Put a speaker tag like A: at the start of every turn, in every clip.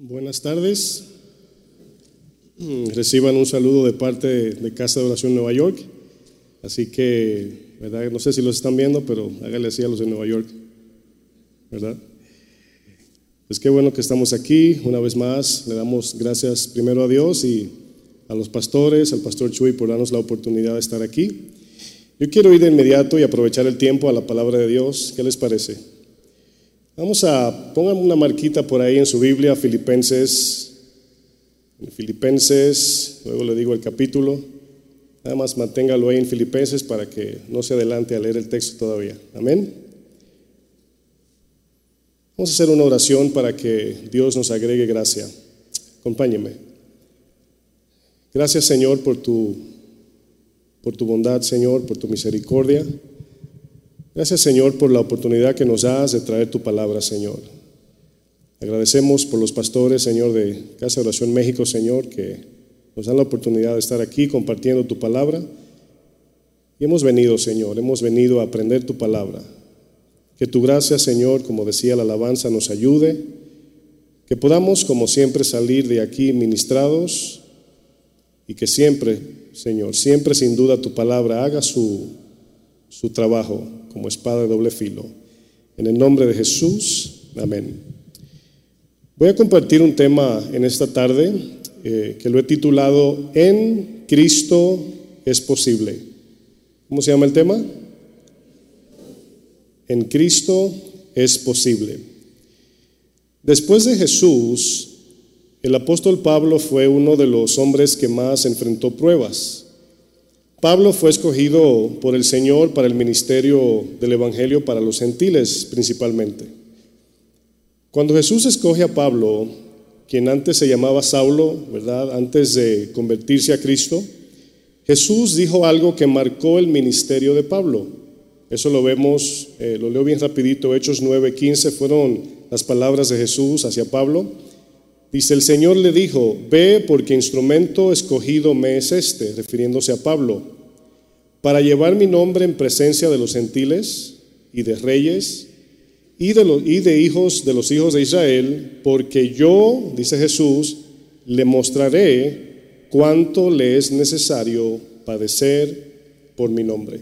A: Buenas tardes. Reciban un saludo de parte de Casa de Oración Nueva York. Así que, ¿verdad? No sé si los están viendo, pero háganle así a los de Nueva York. ¿Verdad? Pues qué bueno que estamos aquí una vez más. Le damos gracias primero a Dios y a los pastores, al pastor Chuy por darnos la oportunidad de estar aquí. Yo quiero ir de inmediato y aprovechar el tiempo a la palabra de Dios. ¿Qué les parece? Vamos a, pongan una marquita por ahí en su Biblia, Filipenses, Filipenses, luego le digo el capítulo, nada más manténgalo ahí en Filipenses para que no se adelante a leer el texto todavía. Amén. Vamos a hacer una oración para que Dios nos agregue gracia. Acompáñeme. Gracias Señor por tu, por tu bondad, Señor, por tu misericordia. Gracias Señor por la oportunidad que nos das de traer tu palabra, Señor. Agradecemos por los pastores, Señor, de Casa de Oración México, Señor, que nos dan la oportunidad de estar aquí compartiendo tu palabra. Y hemos venido, Señor, hemos venido a aprender tu palabra. Que tu gracia, Señor, como decía la alabanza, nos ayude. Que podamos, como siempre, salir de aquí ministrados y que siempre, Señor, siempre sin duda tu palabra haga su, su trabajo como espada de doble filo. En el nombre de Jesús, amén. Voy a compartir un tema en esta tarde eh, que lo he titulado En Cristo es posible. ¿Cómo se llama el tema? En Cristo es posible. Después de Jesús, el apóstol Pablo fue uno de los hombres que más enfrentó pruebas. Pablo fue escogido por el Señor para el ministerio del Evangelio para los gentiles principalmente. Cuando Jesús escoge a Pablo, quien antes se llamaba Saulo, ¿verdad? Antes de convertirse a Cristo, Jesús dijo algo que marcó el ministerio de Pablo. Eso lo vemos, eh, lo leo bien rapidito, Hechos 9:15 fueron las palabras de Jesús hacia Pablo. Dice, el Señor le dijo, ve porque instrumento escogido me es este, refiriéndose a Pablo, para llevar mi nombre en presencia de los gentiles y de reyes y de, y de hijos de los hijos de Israel, porque yo, dice Jesús, le mostraré cuánto le es necesario padecer por mi nombre.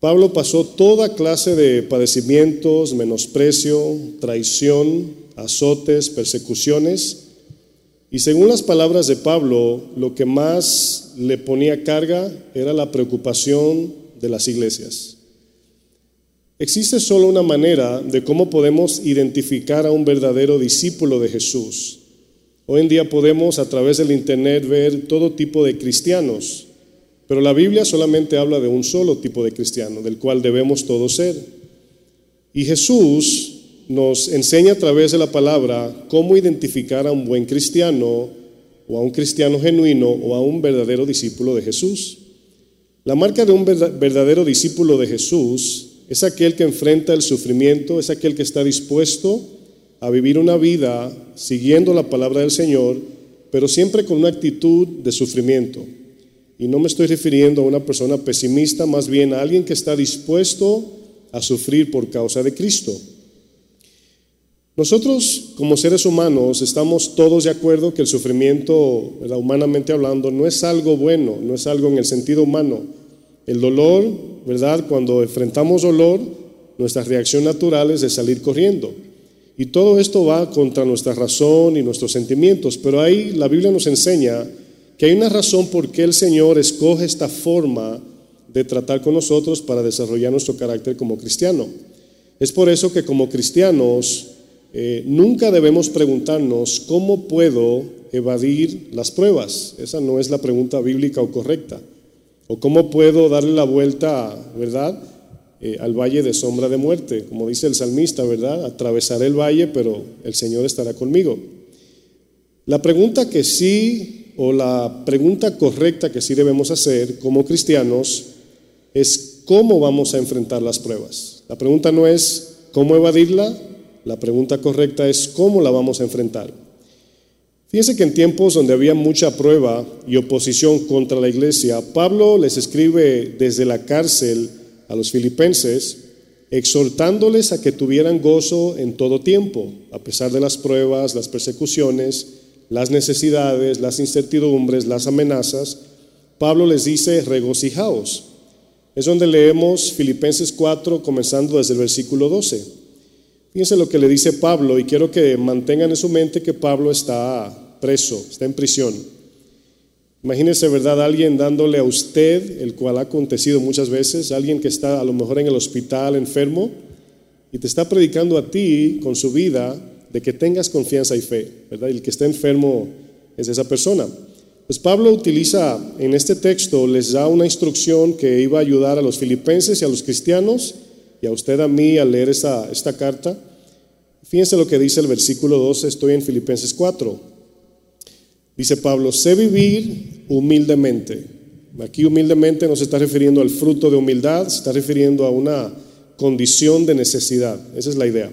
A: Pablo pasó toda clase de padecimientos, menosprecio, traición, azotes, persecuciones. Y según las palabras de Pablo, lo que más le ponía carga era la preocupación de las iglesias. Existe solo una manera de cómo podemos identificar a un verdadero discípulo de Jesús. Hoy en día podemos a través del Internet ver todo tipo de cristianos, pero la Biblia solamente habla de un solo tipo de cristiano, del cual debemos todos ser. Y Jesús nos enseña a través de la palabra cómo identificar a un buen cristiano o a un cristiano genuino o a un verdadero discípulo de Jesús. La marca de un verdadero discípulo de Jesús es aquel que enfrenta el sufrimiento, es aquel que está dispuesto a vivir una vida siguiendo la palabra del Señor, pero siempre con una actitud de sufrimiento. Y no me estoy refiriendo a una persona pesimista, más bien a alguien que está dispuesto a sufrir por causa de Cristo. Nosotros como seres humanos estamos todos de acuerdo que el sufrimiento, humanamente hablando, no es algo bueno, no es algo en el sentido humano. El dolor, ¿verdad? Cuando enfrentamos dolor, nuestra reacción natural es de salir corriendo. Y todo esto va contra nuestra razón y nuestros sentimientos, pero ahí la Biblia nos enseña que hay una razón por qué el Señor escoge esta forma de tratar con nosotros para desarrollar nuestro carácter como cristiano. Es por eso que como cristianos eh, nunca debemos preguntarnos cómo puedo evadir las pruebas. Esa no es la pregunta bíblica o correcta. O cómo puedo darle la vuelta, ¿verdad? Eh, al valle de sombra de muerte. Como dice el salmista, ¿verdad? Atravesaré el valle, pero el Señor estará conmigo. La pregunta que sí, o la pregunta correcta que sí debemos hacer como cristianos, es cómo vamos a enfrentar las pruebas. La pregunta no es cómo evadirla, la pregunta correcta es cómo la vamos a enfrentar. Fíjense que en tiempos donde había mucha prueba y oposición contra la iglesia, Pablo les escribe desde la cárcel a los filipenses exhortándoles a que tuvieran gozo en todo tiempo, a pesar de las pruebas, las persecuciones, las necesidades, las incertidumbres, las amenazas. Pablo les dice, regocijaos. Es donde leemos Filipenses 4, comenzando desde el versículo 12. Fíjense lo que le dice Pablo y quiero que mantengan en su mente que Pablo está preso, está en prisión. Imagínese, ¿verdad? Alguien dándole a usted, el cual ha acontecido muchas veces, alguien que está a lo mejor en el hospital enfermo y te está predicando a ti con su vida de que tengas confianza y fe, ¿verdad? Y el que está enfermo es esa persona. Pues Pablo utiliza en este texto, les da una instrucción que iba a ayudar a los filipenses y a los cristianos y a usted a mí al leer esta, esta carta. Fíjense lo que dice el versículo 12, estoy en Filipenses 4. Dice Pablo, sé vivir humildemente. Aquí humildemente no se está refiriendo al fruto de humildad, se está refiriendo a una condición de necesidad. Esa es la idea.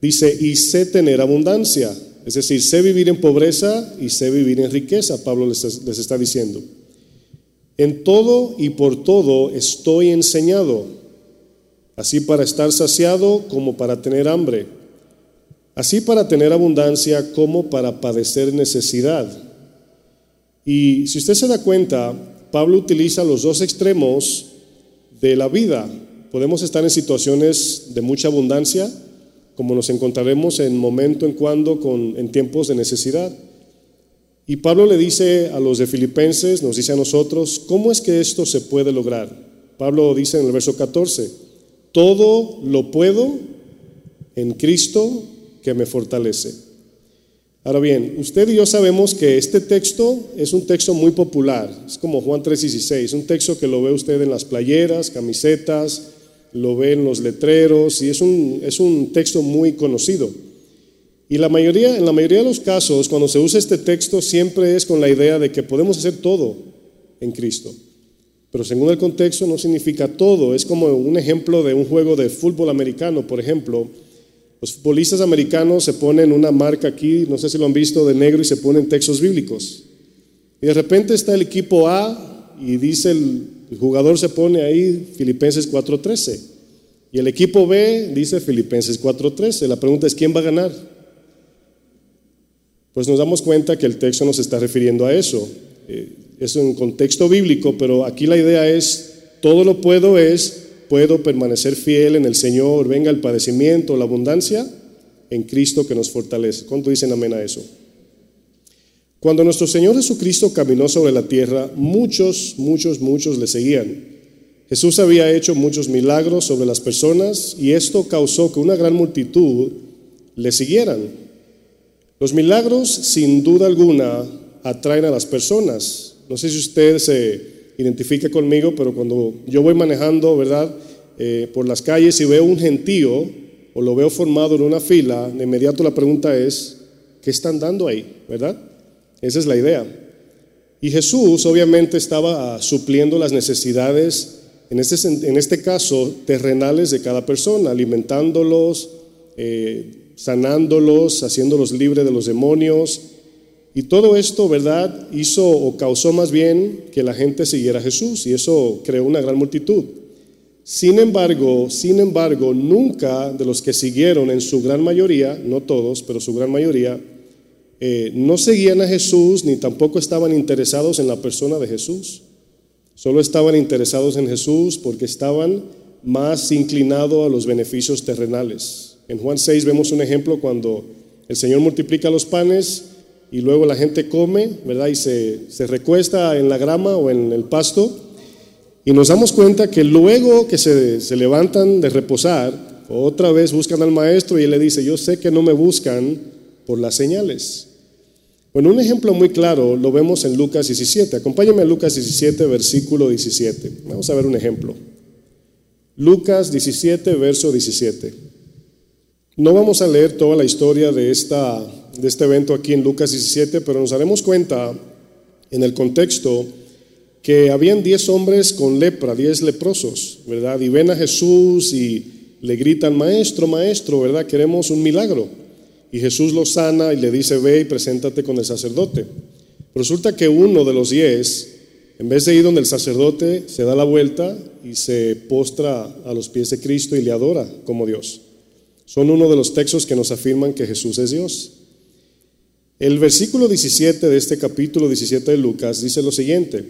A: Dice, y sé tener abundancia. Es decir, sé vivir en pobreza y sé vivir en riqueza, Pablo les, les está diciendo. En todo y por todo estoy enseñado, así para estar saciado como para tener hambre así para tener abundancia como para padecer necesidad. Y si usted se da cuenta, Pablo utiliza los dos extremos de la vida. Podemos estar en situaciones de mucha abundancia, como nos encontraremos en momento en cuando con, en tiempos de necesidad. Y Pablo le dice a los de Filipenses, nos dice a nosotros, ¿cómo es que esto se puede lograr? Pablo dice en el verso 14, todo lo puedo en Cristo que me fortalece. Ahora bien, usted y yo sabemos que este texto es un texto muy popular, es como Juan 3:16, un texto que lo ve usted en las playeras, camisetas, lo ve en los letreros y es un, es un texto muy conocido. Y la mayoría, en la mayoría de los casos, cuando se usa este texto, siempre es con la idea de que podemos hacer todo en Cristo. Pero según el contexto no significa todo. Es como un ejemplo de un juego de fútbol americano, por ejemplo, los futbolistas americanos se ponen una marca aquí, no sé si lo han visto, de negro y se ponen textos bíblicos. Y de repente está el equipo A y dice el, jugador se pone ahí Filipenses 4:13. Y el equipo B dice Filipenses 4:13. La pregunta es, ¿quién va a ganar? Pues nos damos cuenta que el texto nos está refiriendo a eso. Eh, es un contexto bíblico, pero aquí la idea es, todo lo puedo es puedo permanecer fiel en el Señor, venga el padecimiento, la abundancia, en Cristo que nos fortalece. ¿Cuánto dicen amén a eso? Cuando nuestro Señor Jesucristo caminó sobre la tierra, muchos, muchos, muchos le seguían. Jesús había hecho muchos milagros sobre las personas y esto causó que una gran multitud le siguieran. Los milagros, sin duda alguna, atraen a las personas. No sé si usted se identifique conmigo, pero cuando yo voy manejando, ¿verdad? Eh, por las calles y veo un gentío o lo veo formado en una fila, de inmediato la pregunta es, ¿qué están dando ahí? ¿Verdad? Esa es la idea. Y Jesús obviamente estaba supliendo las necesidades, en este, en este caso, terrenales de cada persona, alimentándolos, eh, sanándolos, haciéndolos libres de los demonios, y todo esto, ¿verdad?, hizo o causó más bien que la gente siguiera a Jesús y eso creó una gran multitud. Sin embargo, sin embargo, nunca de los que siguieron en su gran mayoría, no todos, pero su gran mayoría, eh, no seguían a Jesús ni tampoco estaban interesados en la persona de Jesús. Solo estaban interesados en Jesús porque estaban más inclinados a los beneficios terrenales. En Juan 6 vemos un ejemplo cuando el Señor multiplica los panes y luego la gente come, ¿verdad? Y se, recuesta en la grama o en el pasto. Y nos damos cuenta que luego que se, se levantan de reposar, otra vez buscan al maestro y él le dice, yo sé que no me buscan por las señales. Bueno, un ejemplo muy claro lo vemos en Lucas 17. Acompáñame a Lucas 17, versículo 17. Vamos a ver un ejemplo. Lucas 17, verso 17. No vamos a leer toda la historia de esta de este evento aquí en Lucas 17, pero nos daremos cuenta en el contexto que habían 10 hombres con lepra, 10 leprosos, ¿verdad? Y ven a Jesús y le gritan, maestro, maestro, ¿verdad? Queremos un milagro. Y Jesús los sana y le dice, ve y preséntate con el sacerdote. Resulta que uno de los 10 En vez de ir donde el sacerdote se da la vuelta y se postra a los pies de Cristo y le adora como Dios. Son uno de los textos que nos afirman que Jesús es Dios. El versículo 17 de este capítulo 17 de Lucas dice lo siguiente.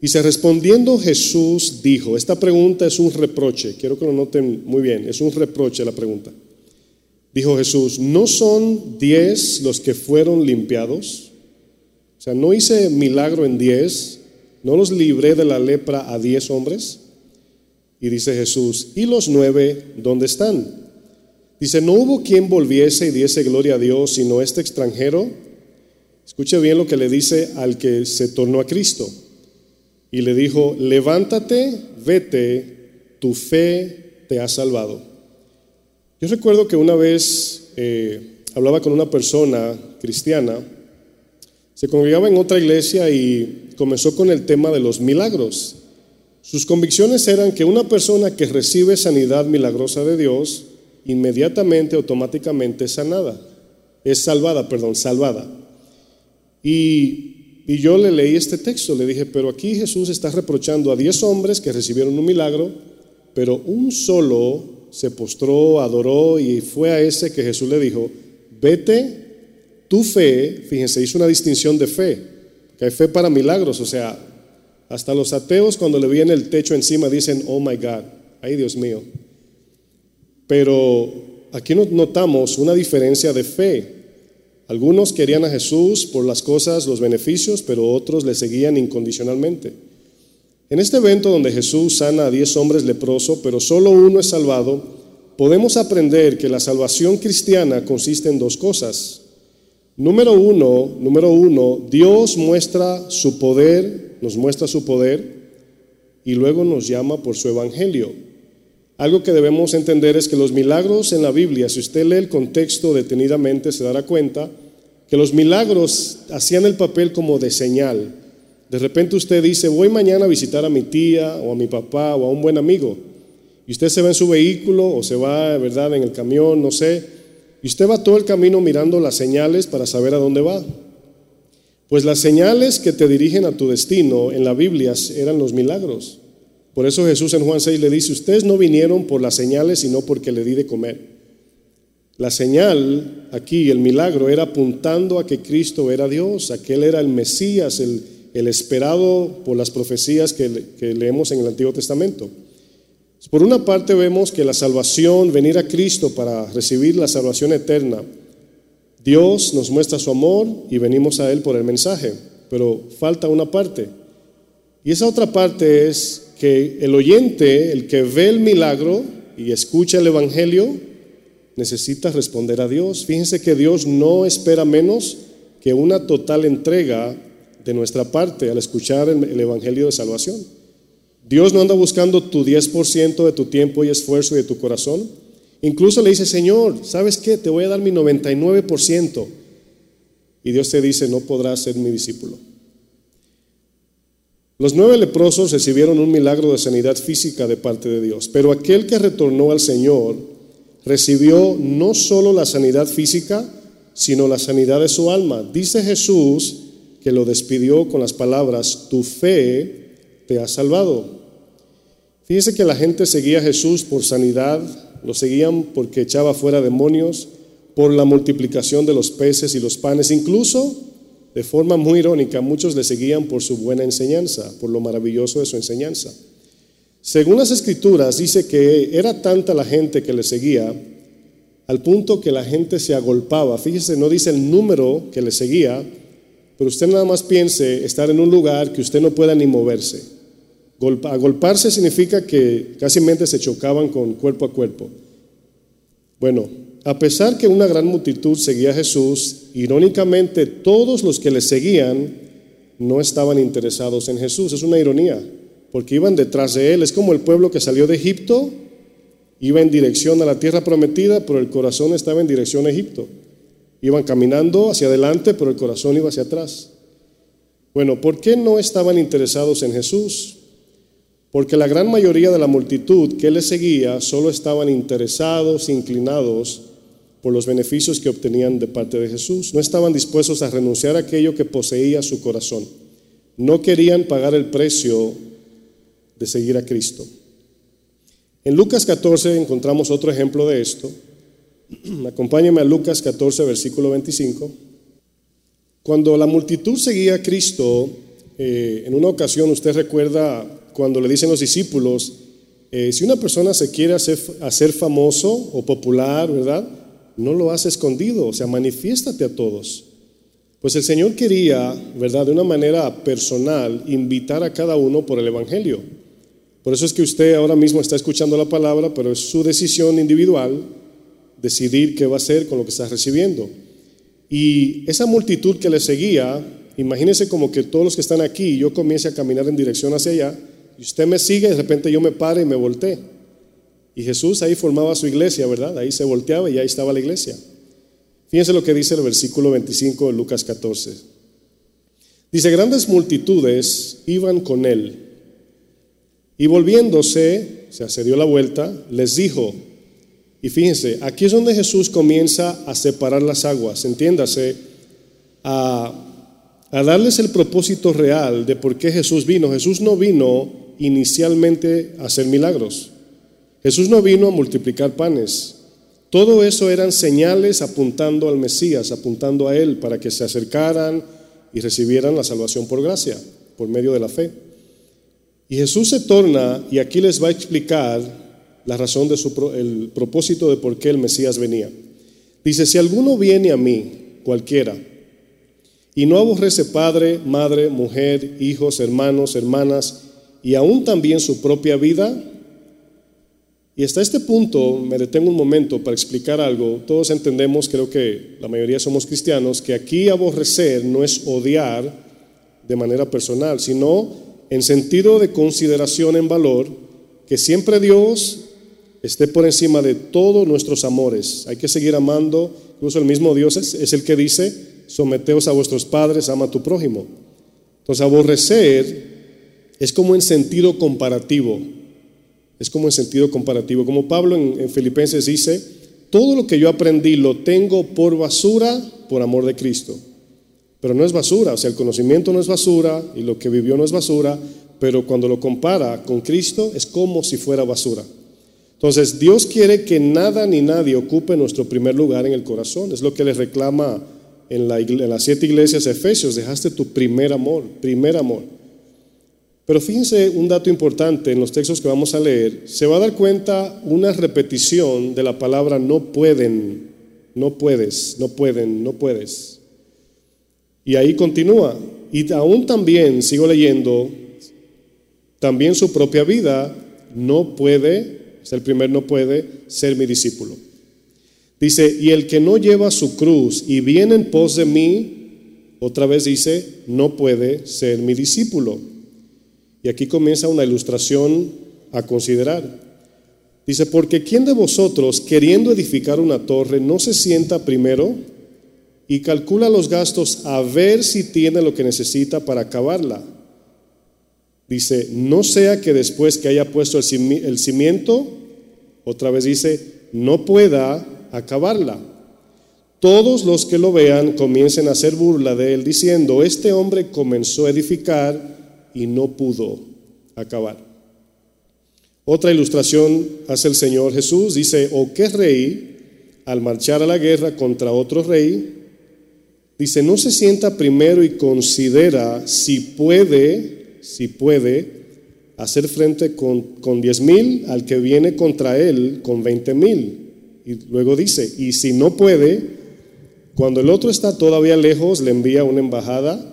A: Dice, respondiendo Jesús dijo, esta pregunta es un reproche, quiero que lo noten muy bien, es un reproche la pregunta. Dijo Jesús, ¿no son diez los que fueron limpiados? O sea, ¿no hice milagro en diez? ¿No los libré de la lepra a diez hombres? Y dice Jesús, ¿y los nueve dónde están? Dice, no hubo quien volviese y diese gloria a Dios, sino este extranjero. Escuche bien lo que le dice al que se tornó a Cristo. Y le dijo, levántate, vete, tu fe te ha salvado. Yo recuerdo que una vez eh, hablaba con una persona cristiana, se congregaba en otra iglesia y comenzó con el tema de los milagros. Sus convicciones eran que una persona que recibe sanidad milagrosa de Dios, inmediatamente, automáticamente sanada, es salvada, perdón, salvada. Y, y yo le leí este texto, le dije, pero aquí Jesús está reprochando a diez hombres que recibieron un milagro, pero un solo se postró, adoró y fue a ese que Jesús le dijo, vete, tu fe, fíjense, hizo una distinción de fe, que hay fe para milagros, o sea, hasta los ateos cuando le viene el techo encima dicen, oh my God, ay Dios mío. Pero aquí notamos una diferencia de fe. Algunos querían a Jesús por las cosas, los beneficios, pero otros le seguían incondicionalmente. En este evento donde Jesús sana a diez hombres leprosos, pero solo uno es salvado, podemos aprender que la salvación cristiana consiste en dos cosas. Número uno, número uno, Dios muestra su poder, nos muestra su poder y luego nos llama por su evangelio. Algo que debemos entender es que los milagros en la Biblia, si usted lee el contexto detenidamente, se dará cuenta que los milagros hacían el papel como de señal. De repente usted dice, voy mañana a visitar a mi tía o a mi papá o a un buen amigo. Y usted se va en su vehículo o se va, ¿verdad?, en el camión, no sé. Y usted va todo el camino mirando las señales para saber a dónde va. Pues las señales que te dirigen a tu destino en la Biblia eran los milagros. Por eso Jesús en Juan 6 le dice, ustedes no vinieron por las señales, sino porque le di de comer. La señal aquí, el milagro, era apuntando a que Cristo era Dios, a que Él era el Mesías, el, esperado por las profecías que, que leemos en el Antiguo Testamento. Por una parte vemos que la salvación, venir a Cristo para recibir la salvación eterna, Dios nos muestra su amor y venimos a Él por el mensaje, pero falta una parte. Y esa otra parte es que el oyente, el que ve el milagro y escucha el Evangelio, necesita responder a Dios. Fíjense que Dios no espera menos que una total entrega de nuestra parte al escuchar el, Evangelio de salvación. Dios no anda buscando tu 10% de tu tiempo y esfuerzo y de tu corazón. Incluso le dice, Señor, ¿sabes qué? Te voy a dar mi 99%. Y Dios te dice, no podrás ser mi discípulo. Los nueve leprosos recibieron un milagro de sanidad física de parte de Dios, pero aquel que retornó al Señor recibió no solo la sanidad física, sino la sanidad de su alma. Dice Jesús que lo despidió con las palabras, tu fe te ha salvado. Fíjese que la gente seguía a Jesús por sanidad, lo seguían porque echaba fuera demonios, por la multiplicación de los peces y los panes, incluso de forma muy irónica, muchos le seguían por su buena enseñanza, por lo maravilloso de su enseñanza. Según las escrituras, dice que era tanta la gente que le seguía, al punto que la gente se agolpaba. Fíjese, no dice el número que le seguía, pero usted nada más piense estar en un lugar que usted no pueda ni moverse. Agolparse significa que casi se chocaban con cuerpo a cuerpo. Bueno, a pesar que una gran multitud seguía a Jesús, irónicamente todos los que le seguían no estaban interesados en Jesús. Es una ironía, porque iban detrás de él. Es como el pueblo que salió de Egipto, iba en dirección a la tierra prometida, pero el corazón estaba en dirección a Egipto. Iban caminando hacia adelante, pero el corazón iba hacia atrás. Bueno, ¿por qué no estaban interesados en Jesús? Porque la gran mayoría de la multitud que le seguía solo estaban interesados, inclinados por los beneficios que obtenían de parte de Jesús. No estaban dispuestos a renunciar a aquello que poseía su corazón. no querían pagar el precio de seguir a Cristo. En Lucas 14 encontramos otro ejemplo de esto. Acompáñeme a Lucas 14, versículo 25. Cuando la multitud seguía a Cristo, eh, en una ocasión usted recuerda cuando le dicen los discípulos, eh, si una persona se quiere hacer famoso o popular, ¿verdad? No lo hace escondido, o sea, manifiéstate a todos. Pues el Señor quería, ¿verdad? De una manera personal, invitar a cada uno por el Evangelio. Por eso es que usted ahora mismo está escuchando la palabra, pero es su decisión individual decidir qué va a hacer con lo que está recibiendo. Y esa multitud que le seguía, imagínese como que todos los que están aquí, yo comience a caminar en dirección hacia allá, y usted me sigue, de repente yo me paro y me volteé. Y Jesús ahí formaba su iglesia, ¿verdad? Ahí se volteaba y ahí estaba la iglesia. Fíjense lo que dice el versículo 25 de Lucas 14. Dice, grandes multitudes iban con él. Y volviéndose, o sea, se dio la vuelta, les dijo, y fíjense, aquí es donde Jesús comienza a separar las aguas, entiéndase, a, a darles el propósito real de por qué Jesús vino. Jesús no vino inicialmente a hacer milagros. Jesús no vino a multiplicar panes. Todo eso eran señales apuntando al Mesías, apuntando a Él, para que se acercaran y recibieran la salvación por gracia, por medio de la fe. Y Jesús se torna, y aquí les va a explicar la razón de su, propósito de por qué el Mesías venía. Dice, si alguno viene a mí, cualquiera, y no aborrece padre, madre, mujer, hijos, hermanos, hermanas, y aún también su propia vida. Y hasta este punto me detengo un momento para explicar algo. Todos entendemos, creo que la mayoría somos cristianos, que aquí aborrecer no es odiar de manera personal, sino en sentido de consideración en valor, que siempre Dios esté por encima de todos nuestros amores. Hay que seguir amando, incluso el mismo Dios es, el que dice, someteos a vuestros padres, ama a tu prójimo. Entonces, aborrecer es como en sentido comparativo. Es como en sentido comparativo. Como Pablo en, Filipenses dice, todo lo que yo aprendí lo tengo por basura por amor de Cristo. Pero no es basura, o sea, el conocimiento no es basura y lo que vivió no es basura, pero cuando lo compara con Cristo es como si fuera basura. Entonces, Dios quiere que nada ni nadie ocupe nuestro primer lugar en el corazón. Es lo que le reclama en, en las siete iglesias de Efesios. Dejaste tu primer amor, primer amor. Pero fíjense un dato importante en los textos que vamos a leer. Se va a dar cuenta una repetición de la palabra no pueden, no puedes, no pueden, no puedes. Y ahí continúa. Y aún también, sigo leyendo, también su propia vida no puede, es el primer no puede, ser mi discípulo. Dice, y el que no lleva su cruz y viene en pos de mí, otra vez dice, no puede ser mi discípulo. Y aquí comienza una ilustración a considerar. Dice, porque ¿quién de vosotros, queriendo edificar una torre, no se sienta primero y calcula los gastos a ver si tiene lo que necesita para acabarla? Dice, no sea que después que haya puesto el cimiento, otra vez dice, no pueda acabarla. Todos los que lo vean comiencen a hacer burla de él, diciendo, este hombre comenzó a edificar y no pudo acabar. Otra ilustración hace el Señor Jesús, dice, o qué rey, al marchar a la guerra contra otro rey, dice, no se sienta primero y considera si puede, si puede, hacer frente con, diez mil al que viene contra él con veinte mil. Y luego dice, y si no puede, cuando el otro está todavía lejos, le envía una embajada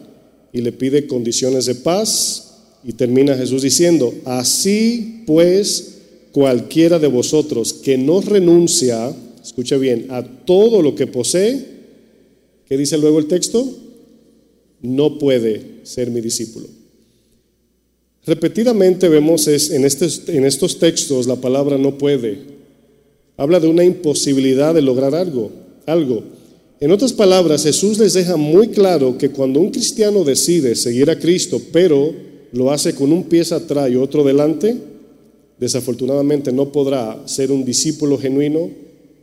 A: y le pide condiciones de paz. Y termina Jesús diciendo, así pues cualquiera de vosotros que no renuncia, escuche bien, a todo lo que posee, ¿qué dice luego el texto? No puede ser mi discípulo. Repetidamente vemos en, estos, en estos textos la palabra no puede. Habla de una imposibilidad de lograr algo, algo. En otras palabras, Jesús les deja muy claro que cuando un cristiano decide seguir a Cristo, pero lo hace con un pie atrás y otro delante, desafortunadamente no podrá ser un discípulo genuino,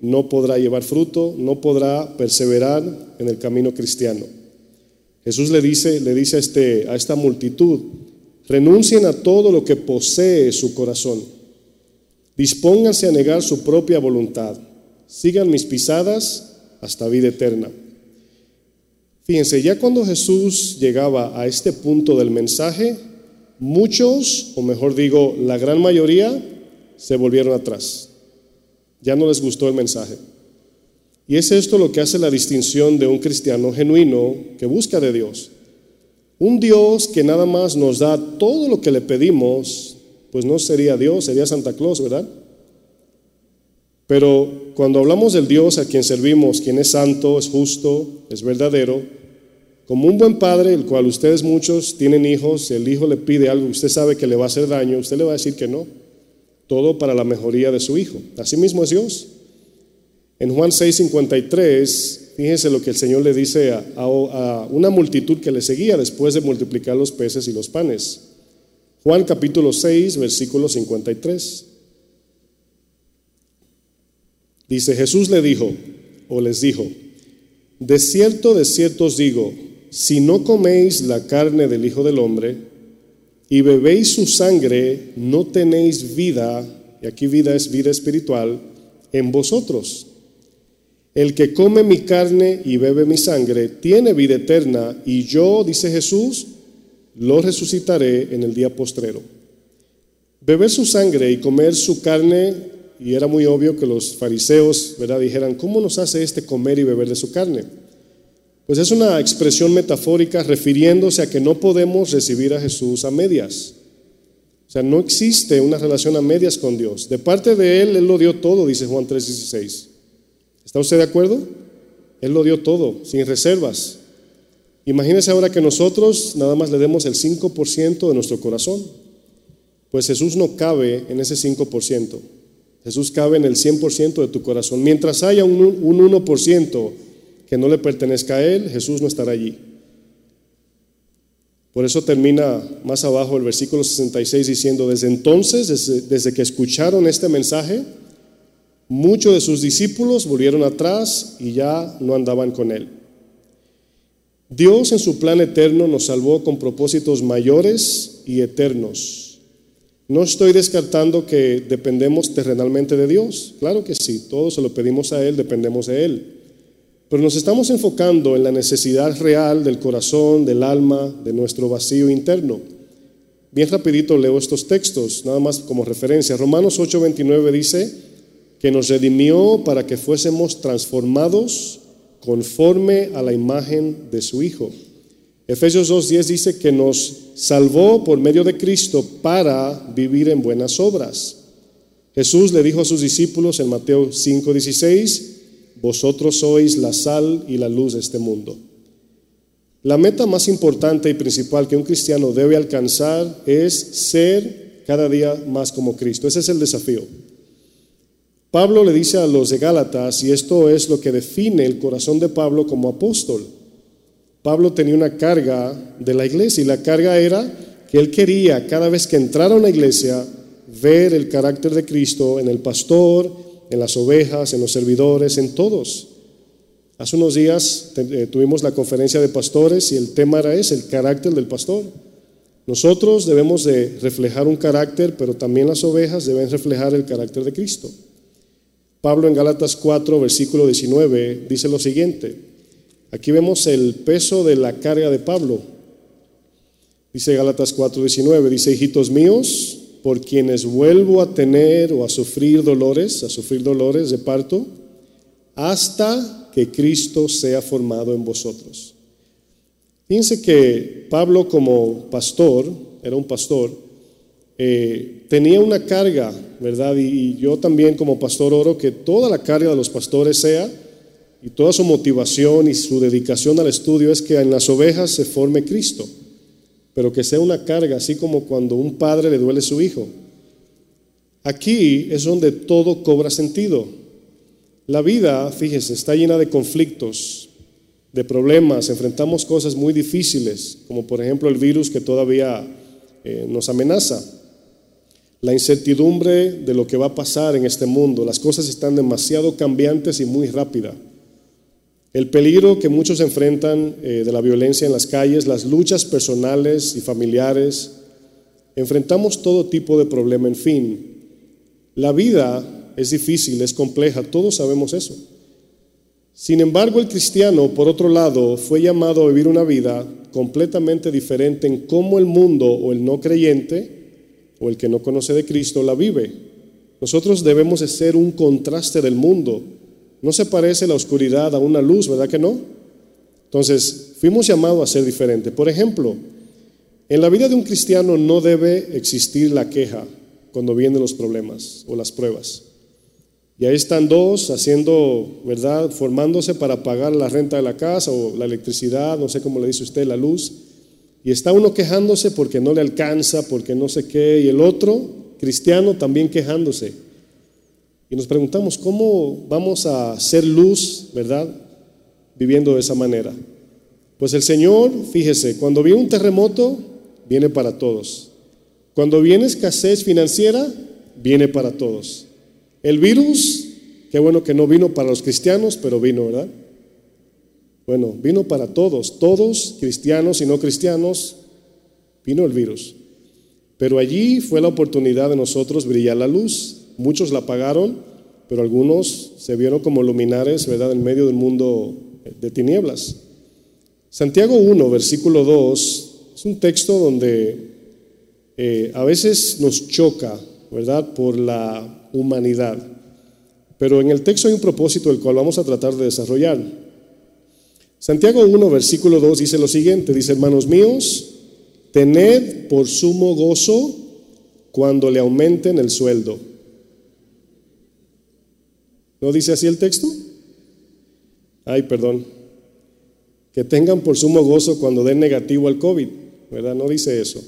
A: no podrá llevar fruto, no podrá perseverar en el camino cristiano. Jesús le dice, le dice a, este, a esta multitud, renuncien a todo lo que posee su corazón, dispónganse a negar su propia voluntad, sigan mis pisadas hasta vida eterna. Fíjense, ya cuando Jesús llegaba a este punto del mensaje, muchos, o mejor digo, la gran mayoría, se volvieron atrás. Ya no les gustó el mensaje. Y es esto lo que hace la distinción de un cristiano genuino que busca de Dios. Un Dios que nada más nos da todo lo que le pedimos, pues no sería Dios, sería Santa Claus, ¿verdad? Pero cuando hablamos del Dios a quien servimos, quien es santo, es justo, es verdadero, como un buen padre, el cual ustedes muchos tienen hijos, el hijo le pide algo, usted sabe que le va a hacer daño, usted le va a decir que no. Todo para la mejoría de su hijo. Así mismo es Dios. En Juan 6:53, fíjense lo que el Señor le dice a, una multitud que le seguía después de multiplicar los peces y los panes. Juan capítulo 6, versículo 53. Dice, Jesús le dijo, o les dijo, de cierto, de cierto os digo, si no coméis la carne del Hijo del Hombre y bebéis su sangre, no tenéis vida, y aquí vida es vida espiritual, en vosotros. El que come mi carne y bebe mi sangre tiene vida eterna y yo, dice Jesús, lo resucitaré en el día postrero. Beber su sangre y comer su carne, y era muy obvio que los fariseos ¿verdad? dijeran, ¿cómo nos hace este comer y beber de su carne? Pues es una expresión metafórica refiriéndose a que no podemos recibir a Jesús a medias. O sea, no existe una relación a medias con Dios. De parte de Él, Él lo dio todo, dice Juan 3:16. ¿Está usted de acuerdo? Él lo dio todo, sin reservas. Imagínese ahora que nosotros nada más le demos el 5% de nuestro corazón. Pues Jesús no cabe en ese 5%. Jesús cabe en el 100% de tu corazón. Mientras haya un, un 1% que no le pertenezca a Él, Jesús no estará allí. Por eso termina más abajo el versículo 66 diciendo, desde entonces, desde, desde que escucharon este mensaje, Muchos de sus discípulos volvieron atrás y ya no andaban con él. Dios en su plan eterno nos salvó con propósitos mayores y eternos. No estoy descartando que dependemos terrenalmente de Dios. Claro que sí, todos se lo pedimos a Él, dependemos de Él. Pero nos estamos enfocando en la necesidad real del corazón, del alma, de nuestro vacío interno. Bien rapidito leo estos textos, nada más como referencia. Romanos 8:29 dice, que nos redimió para que fuésemos transformados conforme a la imagen de su Hijo. Efesios 2.10 dice que nos salvó por medio de Cristo para vivir en buenas obras. Jesús le dijo a sus discípulos en Mateo 5.16, vosotros sois la sal y la luz de este mundo. La meta más importante y principal que un cristiano debe alcanzar es ser cada día más como Cristo. Ese es el desafío. Pablo le dice a los de Gálatas, y esto es lo que define el corazón de Pablo como apóstol. Pablo tenía una carga de la iglesia y la carga era que él quería cada vez que entrara a una iglesia ver el carácter de Cristo en el pastor, en las ovejas, en los servidores, en todos. Hace unos días eh, tuvimos la conferencia de pastores y el tema era ese, el carácter del pastor. Nosotros debemos de reflejar un carácter, pero también las ovejas deben reflejar el carácter de Cristo. Pablo en Gálatas 4, versículo 19, dice lo siguiente. Aquí vemos el peso de la carga de Pablo. Dice Gálatas 4, 19, dice, hijitos míos, por quienes vuelvo a tener o a sufrir dolores, a sufrir dolores de parto, hasta que Cristo sea formado en vosotros. Fíjense que Pablo como pastor, era un pastor, eh, tenía una carga, ¿verdad? Y, yo también como pastor oro que toda la carga de los pastores sea, y toda su motivación y su dedicación al estudio es que en las ovejas se forme Cristo, pero que sea una carga, así como cuando un padre le duele su hijo. Aquí es donde todo cobra sentido. La vida, fíjese, está llena de conflictos, de problemas, enfrentamos cosas muy difíciles, como por ejemplo el virus que todavía eh, nos amenaza la incertidumbre de lo que va a pasar en este mundo. Las cosas están demasiado cambiantes y muy rápidas. El peligro que muchos enfrentan eh, de la violencia en las calles, las luchas personales y familiares. Enfrentamos todo tipo de problema, en fin. La vida es difícil, es compleja, todos sabemos eso. Sin embargo, el cristiano, por otro lado, fue llamado a vivir una vida completamente diferente en cómo el mundo o el no creyente o el que no conoce de Cristo la vive. Nosotros debemos de ser un contraste del mundo. No se parece la oscuridad a una luz, ¿verdad que no? Entonces, fuimos llamados a ser diferentes. Por ejemplo, en la vida de un cristiano no debe existir la queja cuando vienen los problemas o las pruebas. Y ahí están dos haciendo, ¿verdad? Formándose para pagar la renta de la casa o la electricidad, no sé cómo le dice usted, la luz. Y está uno quejándose porque no le alcanza, porque no sé qué, y el otro, cristiano, también quejándose. Y nos preguntamos, ¿cómo vamos a ser luz, ¿verdad? Viviendo de esa manera. Pues el Señor, fíjese, cuando viene un terremoto, viene para todos. Cuando viene escasez financiera, viene para todos. El virus, qué bueno que no vino para los cristianos, pero vino, ¿verdad? Bueno, vino para todos, todos, cristianos y no cristianos, vino el virus. Pero allí fue la oportunidad de nosotros brillar la luz. Muchos la apagaron, pero algunos se vieron como luminares, ¿verdad?, en medio del mundo de tinieblas. Santiago 1, versículo 2, es un texto donde eh, a veces nos choca, ¿verdad?, por la humanidad. Pero en el texto hay un propósito el cual vamos a tratar de desarrollar. Santiago 1, versículo 2 dice lo siguiente, dice, hermanos míos, tened por sumo gozo cuando le aumenten el sueldo. ¿No dice así el texto? Ay, perdón. Que tengan por sumo gozo cuando den negativo al COVID, ¿verdad? No dice eso.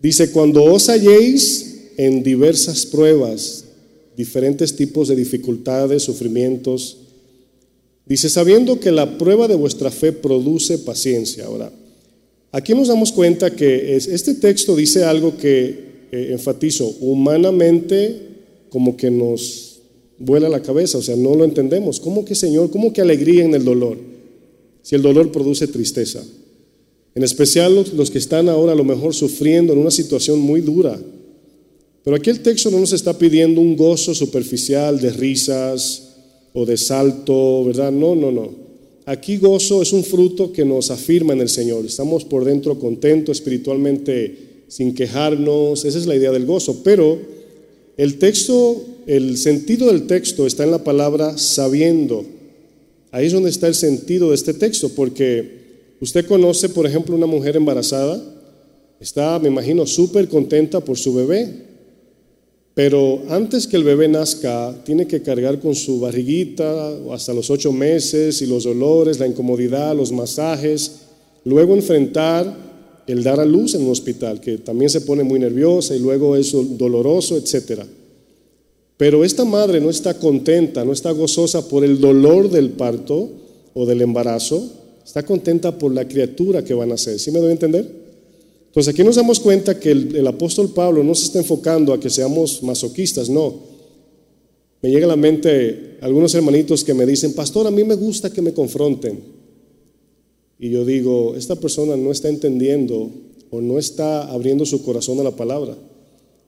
A: Dice, cuando os halléis en diversas pruebas, diferentes tipos de dificultades, sufrimientos. Dice, sabiendo que la prueba de vuestra fe produce paciencia. Ahora, aquí nos damos cuenta que este texto dice algo que, eh, enfatizo, humanamente como que nos vuela la cabeza, o sea, no lo entendemos. ¿Cómo que Señor? ¿Cómo que alegría en el dolor? Si el dolor produce tristeza. En especial los, los que están ahora a lo mejor sufriendo en una situación muy dura, pero aquí el texto no nos está pidiendo un gozo superficial de risas o de salto, ¿verdad? No, no, no. Aquí gozo es un fruto que nos afirma en el Señor. Estamos por dentro contentos espiritualmente sin quejarnos. Esa es la idea del gozo. Pero el texto, el sentido del texto está en la palabra sabiendo. Ahí es donde está el sentido de este texto, porque usted conoce, por ejemplo, una mujer embarazada, está, me imagino, súper contenta por su bebé, pero antes que el bebé nazca, tiene que cargar con su barriguita hasta los ocho meses y los dolores, la incomodidad, los masajes. Luego enfrentar el dar a luz en un hospital, que también se pone muy nerviosa y luego es doloroso, etc. Pero esta madre no está contenta, no está gozosa por el dolor del parto o del embarazo, está contenta por la criatura que van a ser. ¿Sí me doy a entender? Entonces aquí nos damos cuenta que el, apóstol Pablo no se está enfocando a que seamos masoquistas, no. Me llega a la mente algunos hermanitos que me dicen, pastor, a mí me gusta que me confronten. Y yo digo, esta persona no está entendiendo o no está abriendo su corazón a la palabra,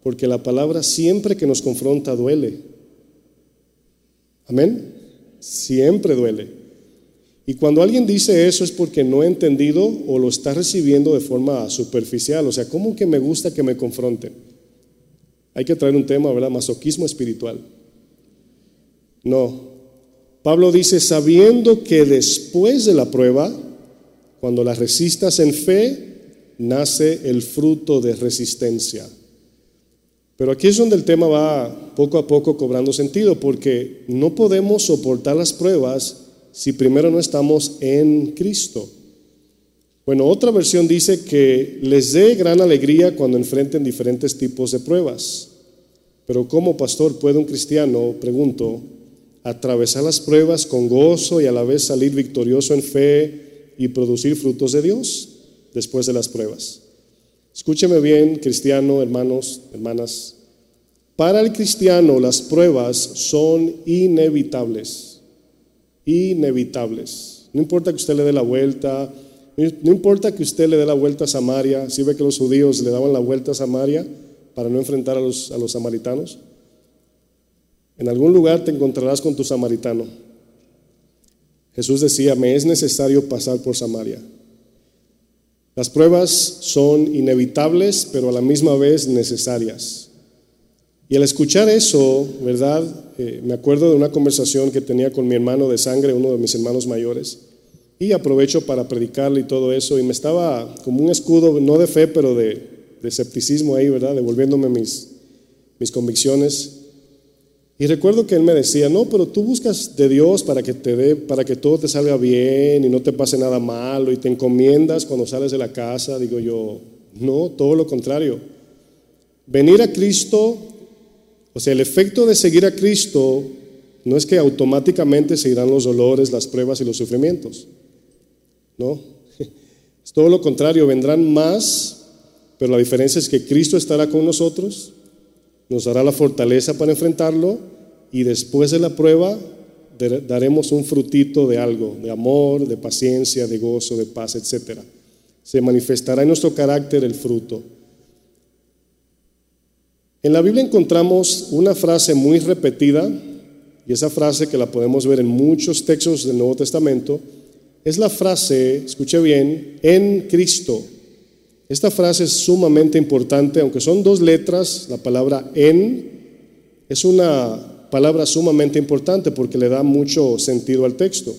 A: porque la palabra siempre que nos confronta duele. Amén. Siempre duele. Y cuando alguien dice eso es porque no ha entendido o lo está recibiendo de forma superficial. O sea, ¿cómo que me gusta que me confronten? Hay que traer un tema, ¿verdad? Masoquismo espiritual. No. Pablo dice, sabiendo que después de la prueba, cuando la resistas en fe, nace el fruto de resistencia. Pero aquí es donde el tema va poco a poco cobrando sentido, porque no podemos soportar las pruebas si primero no estamos en Cristo? Bueno, otra versión dice que les dé gran alegría cuando enfrenten diferentes tipos de pruebas. Pero ¿cómo, pastor, puede un cristiano, pregunto, atravesar las pruebas con gozo y a la vez salir victorioso en fe y producir frutos de Dios después de las pruebas? Escúcheme bien, cristiano, hermanos, hermanas. Para el cristiano las pruebas son inevitables inevitables. No importa que usted le dé la vuelta, no importa que usted le dé la vuelta a Samaria, si ve que los judíos le daban la vuelta a Samaria para no enfrentar a los, a los samaritanos. En algún lugar te encontrarás con tu samaritano. Jesús decía, me es necesario pasar por Samaria. Las pruebas son inevitables, pero a la misma vez necesarias. Y al escuchar eso, ¿verdad? Eh, me acuerdo de una conversación que tenía con mi hermano de sangre, uno de mis hermanos mayores, y aprovecho para predicarle y todo eso, y me estaba como un escudo, no de fe, pero de, de escepticismo ahí, ¿verdad? Devolviéndome mis, mis convicciones. Y recuerdo que él me decía, no, pero tú buscas de Dios para que te dé, para que todo te salga bien y no te pase nada malo y te encomiendas cuando sales de la casa. Digo yo, no, todo lo contrario. Venir a Cristo, o sea, el efecto de seguir a Cristo no es que automáticamente se irán los dolores, las pruebas y los sufrimientos. No, es todo lo contrario, vendrán más, pero la diferencia es que Cristo estará con nosotros nos dará la fortaleza para enfrentarlo y después de la prueba daremos un frutito de algo, de amor, de paciencia, de gozo, de paz, etc. Se manifestará en nuestro carácter el fruto. En la Biblia encontramos una frase muy repetida, y esa frase que la podemos ver en muchos textos del Nuevo Testamento, es la frase, escuche bien, en Cristo. Esta frase es sumamente importante, aunque son dos letras, la palabra en es una palabra sumamente importante porque le da mucho sentido al texto.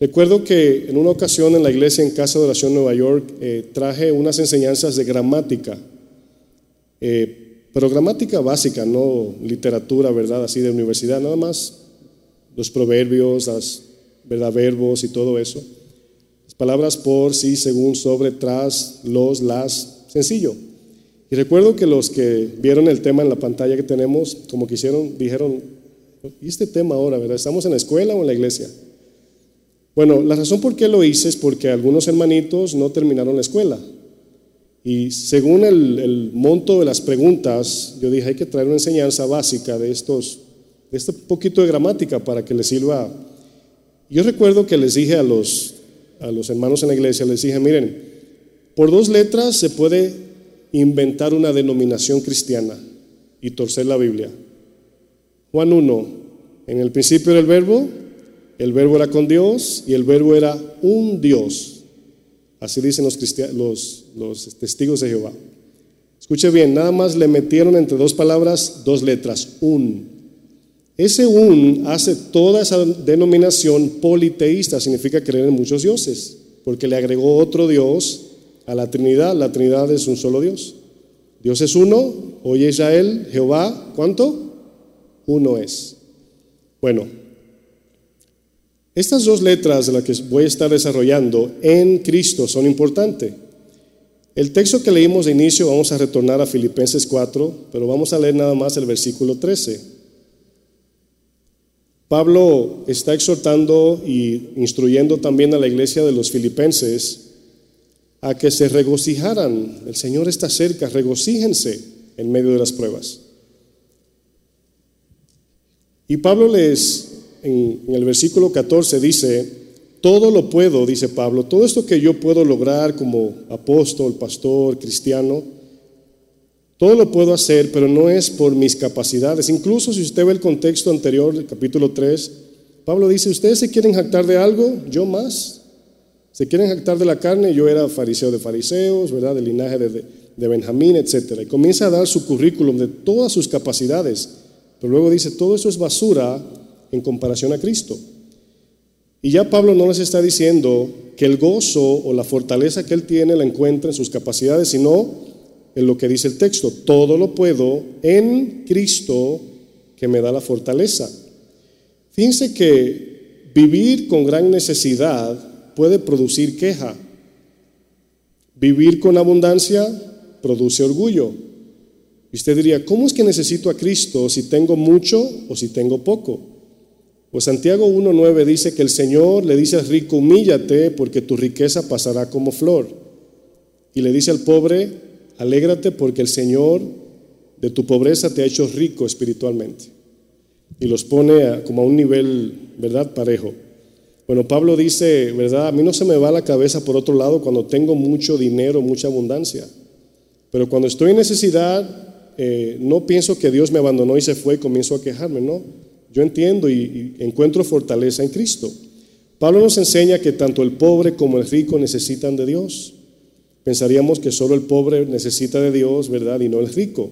A: Recuerdo que en una ocasión en la iglesia en Casa de Oración Nueva York eh, traje unas enseñanzas de gramática, eh, pero gramática básica, no literatura, ¿verdad? Así de universidad, nada más los proverbios, las ¿verdad? verbos y todo eso. Palabras por, sí, según, sobre, tras, los, las, sencillo. Y recuerdo que los que vieron el tema en la pantalla que tenemos, como quisieron, dijeron, ¿y este tema ahora, verdad? ¿Estamos en la escuela o en la iglesia? Bueno, la razón por qué lo hice es porque algunos hermanitos no terminaron la escuela. Y según el, el, monto de las preguntas, yo dije, hay que traer una enseñanza básica de estos, de este poquito de gramática para que les sirva. Yo recuerdo que les dije a los a los hermanos en la iglesia, les dije, miren, por dos letras se puede inventar una denominación cristiana y torcer la Biblia. Juan 1, en el principio era el verbo, el verbo era con Dios y el verbo era un Dios. Así dicen los, los, los testigos de Jehová. Escuche bien, nada más le metieron entre dos palabras dos letras, un. Ese un hace toda esa denominación politeísta, significa creer en muchos dioses, porque le agregó otro Dios a la Trinidad. La Trinidad es un solo Dios. Dios es uno, oye Israel, Jehová, ¿cuánto? Uno es. Bueno, estas dos letras de las que voy a estar desarrollando en Cristo son importantes. El texto que leímos de inicio vamos a retornar a Filipenses 4, pero vamos a leer nada más el versículo 13. Pablo está exhortando y instruyendo también a la iglesia de los filipenses a que se regocijaran. El Señor está cerca, regocíjense en medio de las pruebas. Y Pablo les, en, el versículo 14 dice, todo lo puedo, dice Pablo, todo esto que yo puedo lograr como apóstol, pastor, cristiano, todo lo puedo hacer, pero no es por mis capacidades. Incluso si usted ve el contexto anterior del capítulo 3, Pablo dice, ustedes se quieren jactar de algo, yo más. Se quieren jactar de la carne, yo era fariseo de fariseos, ¿verdad? Del linaje de, de Benjamín, etc. Y comienza a dar su currículum de todas sus capacidades. Pero luego dice, todo eso es basura en comparación a Cristo. Y ya Pablo no les está diciendo que el gozo o la fortaleza que él tiene la encuentra en sus capacidades, sino en lo que dice el texto, todo lo puedo en Cristo que me da la fortaleza. Fíjense que vivir con gran necesidad puede producir queja. Vivir con abundancia produce orgullo. Y usted diría, ¿cómo es que necesito a Cristo si tengo mucho o si tengo poco? Pues Santiago 1.9 dice que el Señor le dice al rico, humíllate porque tu riqueza pasará como flor. Y le dice al pobre, Alégrate porque el Señor de tu pobreza te ha hecho rico espiritualmente y los pone como a un nivel, ¿verdad?, parejo. Bueno, Pablo dice, ¿verdad? A mí no se me va la cabeza por otro lado cuando tengo mucho dinero, mucha abundancia. Pero cuando estoy en necesidad, eh, no pienso que Dios me abandonó y se fue y comienzo a quejarme, no. Yo entiendo y encuentro fortaleza en Cristo. Pablo nos enseña que tanto el pobre como el rico necesitan de Dios. Pensaríamos que solo el pobre necesita de Dios, ¿verdad? Y no el rico.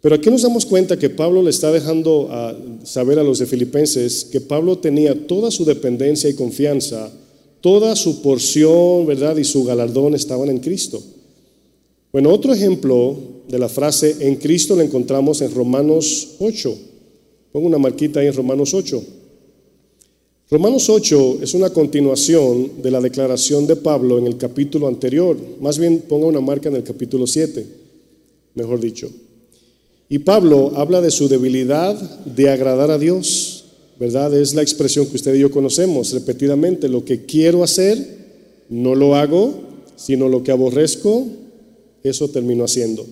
A: Pero aquí nos damos cuenta que Pablo le está dejando a saber a los de Filipenses que Pablo tenía toda su dependencia y confianza, toda su porción, ¿verdad? Y su galardón estaban en Cristo. Bueno, otro ejemplo de la frase en Cristo la encontramos en Romanos 8. Pongo una marquita ahí en Romanos 8. Romanos 8 es una continuación de la declaración de Pablo en el capítulo anterior. Más bien ponga una marca en el capítulo 7, mejor dicho. Y Pablo habla de su debilidad de agradar a Dios, ¿verdad? Es la expresión que usted y yo conocemos repetidamente. Lo que quiero hacer, no lo hago, sino lo que aborrezco, eso termino haciendo.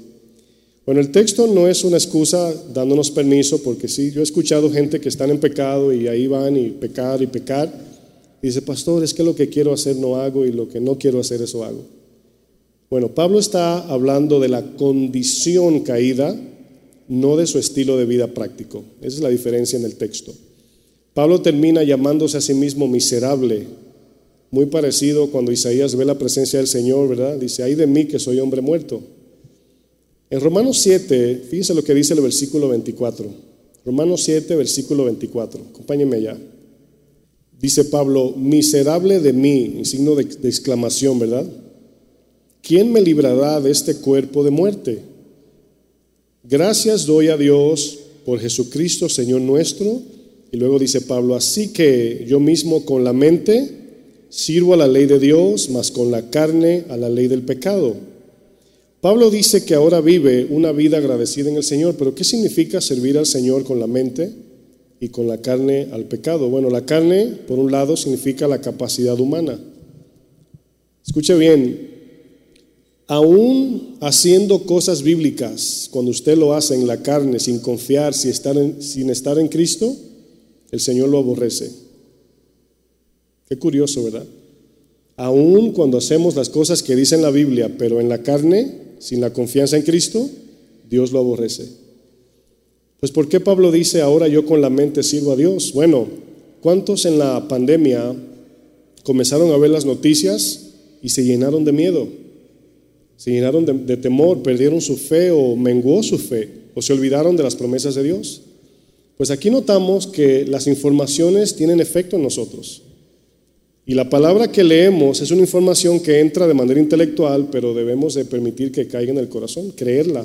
A: Bueno, el texto no es una excusa dándonos permiso, porque sí, yo he escuchado gente que están en pecado y ahí van y pecar y pecar. Dice, pastor, es que lo que quiero hacer no hago y lo que no quiero hacer eso hago. Bueno, Pablo está hablando de la condición caída no de su estilo de vida práctico. Esa es la diferencia en el texto. Pablo termina llamándose a sí mismo miserable, muy parecido cuando Isaías ve la presencia del Señor, ¿verdad? Dice, ay de mí que soy hombre muerto. En Romanos 7, fíjese lo que dice el versículo 24. Romanos 7, versículo 24. Acompáñenme allá. Dice Pablo, miserable de mí, en signo de, de exclamación, ¿verdad? ¿Quién me librará de este cuerpo de muerte? Gracias doy a Dios por Jesucristo, Señor nuestro. Y luego dice Pablo, así que yo mismo con la mente sirvo a la ley de Dios, mas con la carne a la ley del pecado. Pablo dice que ahora vive una vida agradecida en el Señor, pero ¿qué significa servir al Señor con la mente y con la carne al pecado? Bueno, la carne, por un lado, significa la capacidad humana. Escuche bien, aún haciendo cosas bíblicas, cuando usted lo hace en la carne, sin confiar, sin estar en, sin estar en Cristo, el Señor lo aborrece. Qué curioso, ¿verdad? Aún cuando hacemos las cosas que dice la Biblia, pero en la carne, sin la confianza en Cristo, Dios lo aborrece. Pues ¿por qué Pablo dice, ahora yo con la mente sirvo a Dios? Bueno, ¿cuántos en la pandemia comenzaron a ver las noticias y se llenaron de miedo? se llenaron de, temor, perdieron su fe o menguó su fe o se olvidaron de las promesas de Dios. Pues aquí notamos que las informaciones tienen efecto en nosotros. Y la palabra que leemos es una información que entra de manera intelectual, pero debemos de permitir que caiga en el corazón, creerla.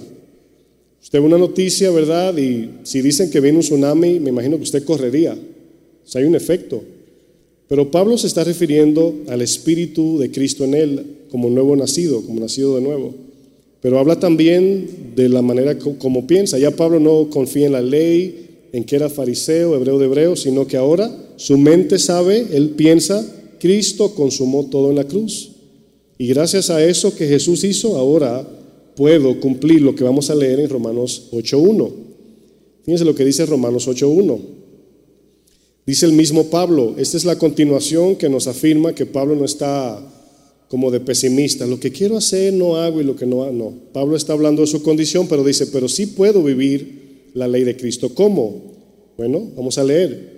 A: Usted ve una noticia, ¿verdad? Y si dicen que viene un tsunami, me imagino que usted correría. O sea, hay un efecto. Pero Pablo se está refiriendo al Espíritu de Cristo en él, como nuevo nacido, como nacido de nuevo. Pero habla también de la manera como piensa. Ya Pablo no confía en la ley, en que era fariseo, hebreo de hebreo, sino que ahora su mente sabe, él piensa, Cristo consumó todo en la cruz. Y gracias a eso que Jesús hizo, ahora puedo cumplir lo que vamos a leer en Romanos 8.1. Fíjense lo que dice Romanos 8.1. Dice el mismo Pablo, esta es la continuación que nos afirma que Pablo no está como de pesimista, lo que quiero hacer no hago y lo que no hago, no. Pablo está hablando de su condición, pero dice, pero sí puedo vivir la ley de Cristo. ¿Cómo? Bueno, vamos a leer.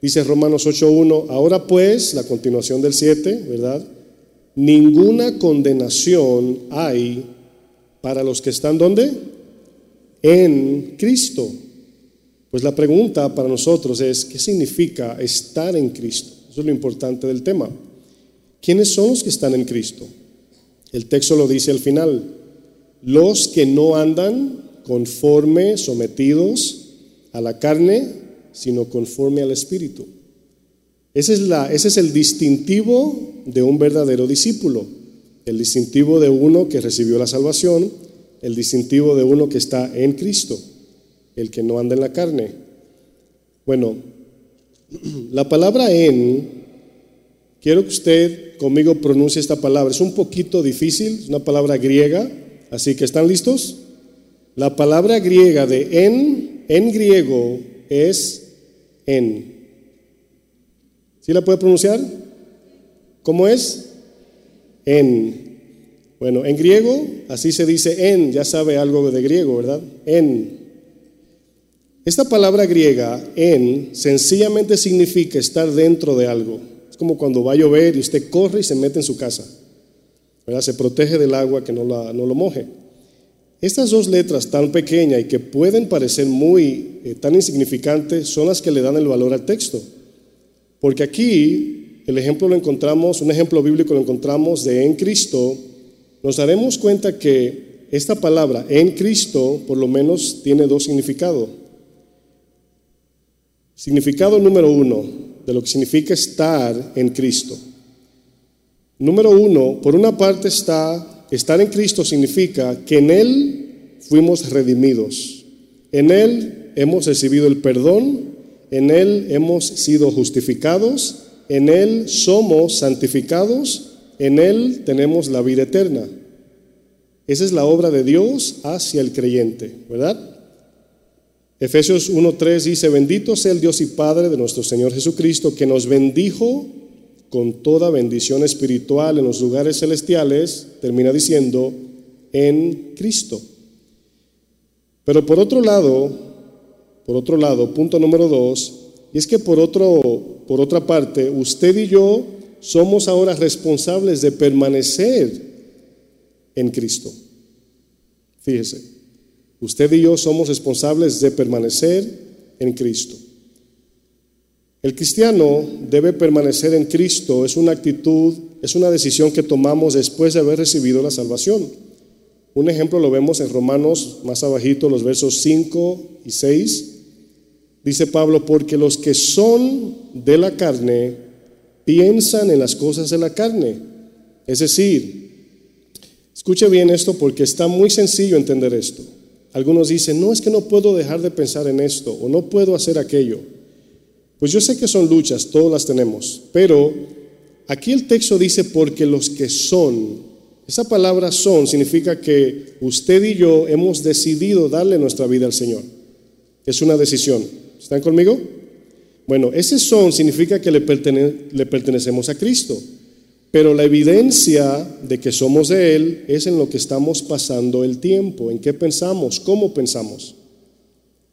A: Dice Romanos 8.1, ahora pues, la continuación del 7, ¿verdad? Ninguna condenación hay para los que están ¿dónde? En Cristo. Pues la pregunta para nosotros es, ¿qué significa estar en Cristo? Eso es lo importante del tema. ¿Quiénes son los que están en Cristo? El texto lo dice al final, los que no andan conforme, sometidos a la carne, sino conforme al Espíritu. Ese es, el distintivo de un verdadero discípulo, el distintivo de uno que recibió la salvación, el distintivo de uno que está en Cristo el que no anda en la carne. Bueno, la palabra en, quiero que usted conmigo pronuncie esta palabra. Es un poquito difícil, es una palabra griega, así que ¿están listos? La palabra griega de en, en griego es en. ¿Sí la puede pronunciar? ¿Cómo es? En. Bueno, en griego así se dice en, ya sabe algo de griego, ¿verdad? En. Esta palabra griega, en, sencillamente significa estar dentro de algo. Es como cuando va a llover y usted corre y se mete en su casa. ¿verdad? Se protege del agua que no, no lo moje. Estas dos letras tan pequeñas y que pueden parecer muy eh, tan insignificantes son las que le dan el valor al texto. Porque aquí el ejemplo lo encontramos, un ejemplo bíblico lo encontramos de en Cristo, nos daremos cuenta que esta palabra en Cristo por lo menos tiene dos significados. Significado número uno de lo que significa estar en Cristo. Número uno, por una parte está, estar en Cristo significa que en Él fuimos redimidos. En Él hemos recibido el perdón, en Él hemos sido justificados, en Él somos santificados, en Él tenemos la vida eterna. Esa es la obra de Dios hacia el creyente, ¿verdad? Efesios 1.3 dice, bendito sea el Dios y Padre de nuestro Señor Jesucristo, que nos bendijo con toda bendición espiritual en los lugares celestiales, termina diciendo, en Cristo. Pero por otro lado, por otro lado, punto número dos, y es que por, otro, por otra parte, usted y yo somos ahora responsables de permanecer en Cristo. Fíjese. Usted y yo somos responsables de permanecer en Cristo. El cristiano debe permanecer en Cristo, es una actitud, es una decisión que tomamos después de haber recibido la salvación. Un ejemplo lo vemos en Romanos, más abajito, los versos 5 y 6. Dice Pablo, porque los que son de la carne piensan en las cosas de la carne. Es decir, escuche bien esto porque está muy sencillo entender esto. Algunos dicen, no es que no puedo dejar de pensar en esto o no puedo hacer aquello. Pues yo sé que son luchas, todas las tenemos, pero aquí el texto dice porque los que son, esa palabra son significa que usted y yo hemos decidido darle nuestra vida al Señor. Es una decisión. ¿Están conmigo? Bueno, ese son significa que le, le pertenecemos a Cristo. Pero la evidencia de que somos de Él es en lo que estamos pasando el tiempo, en qué pensamos, cómo pensamos.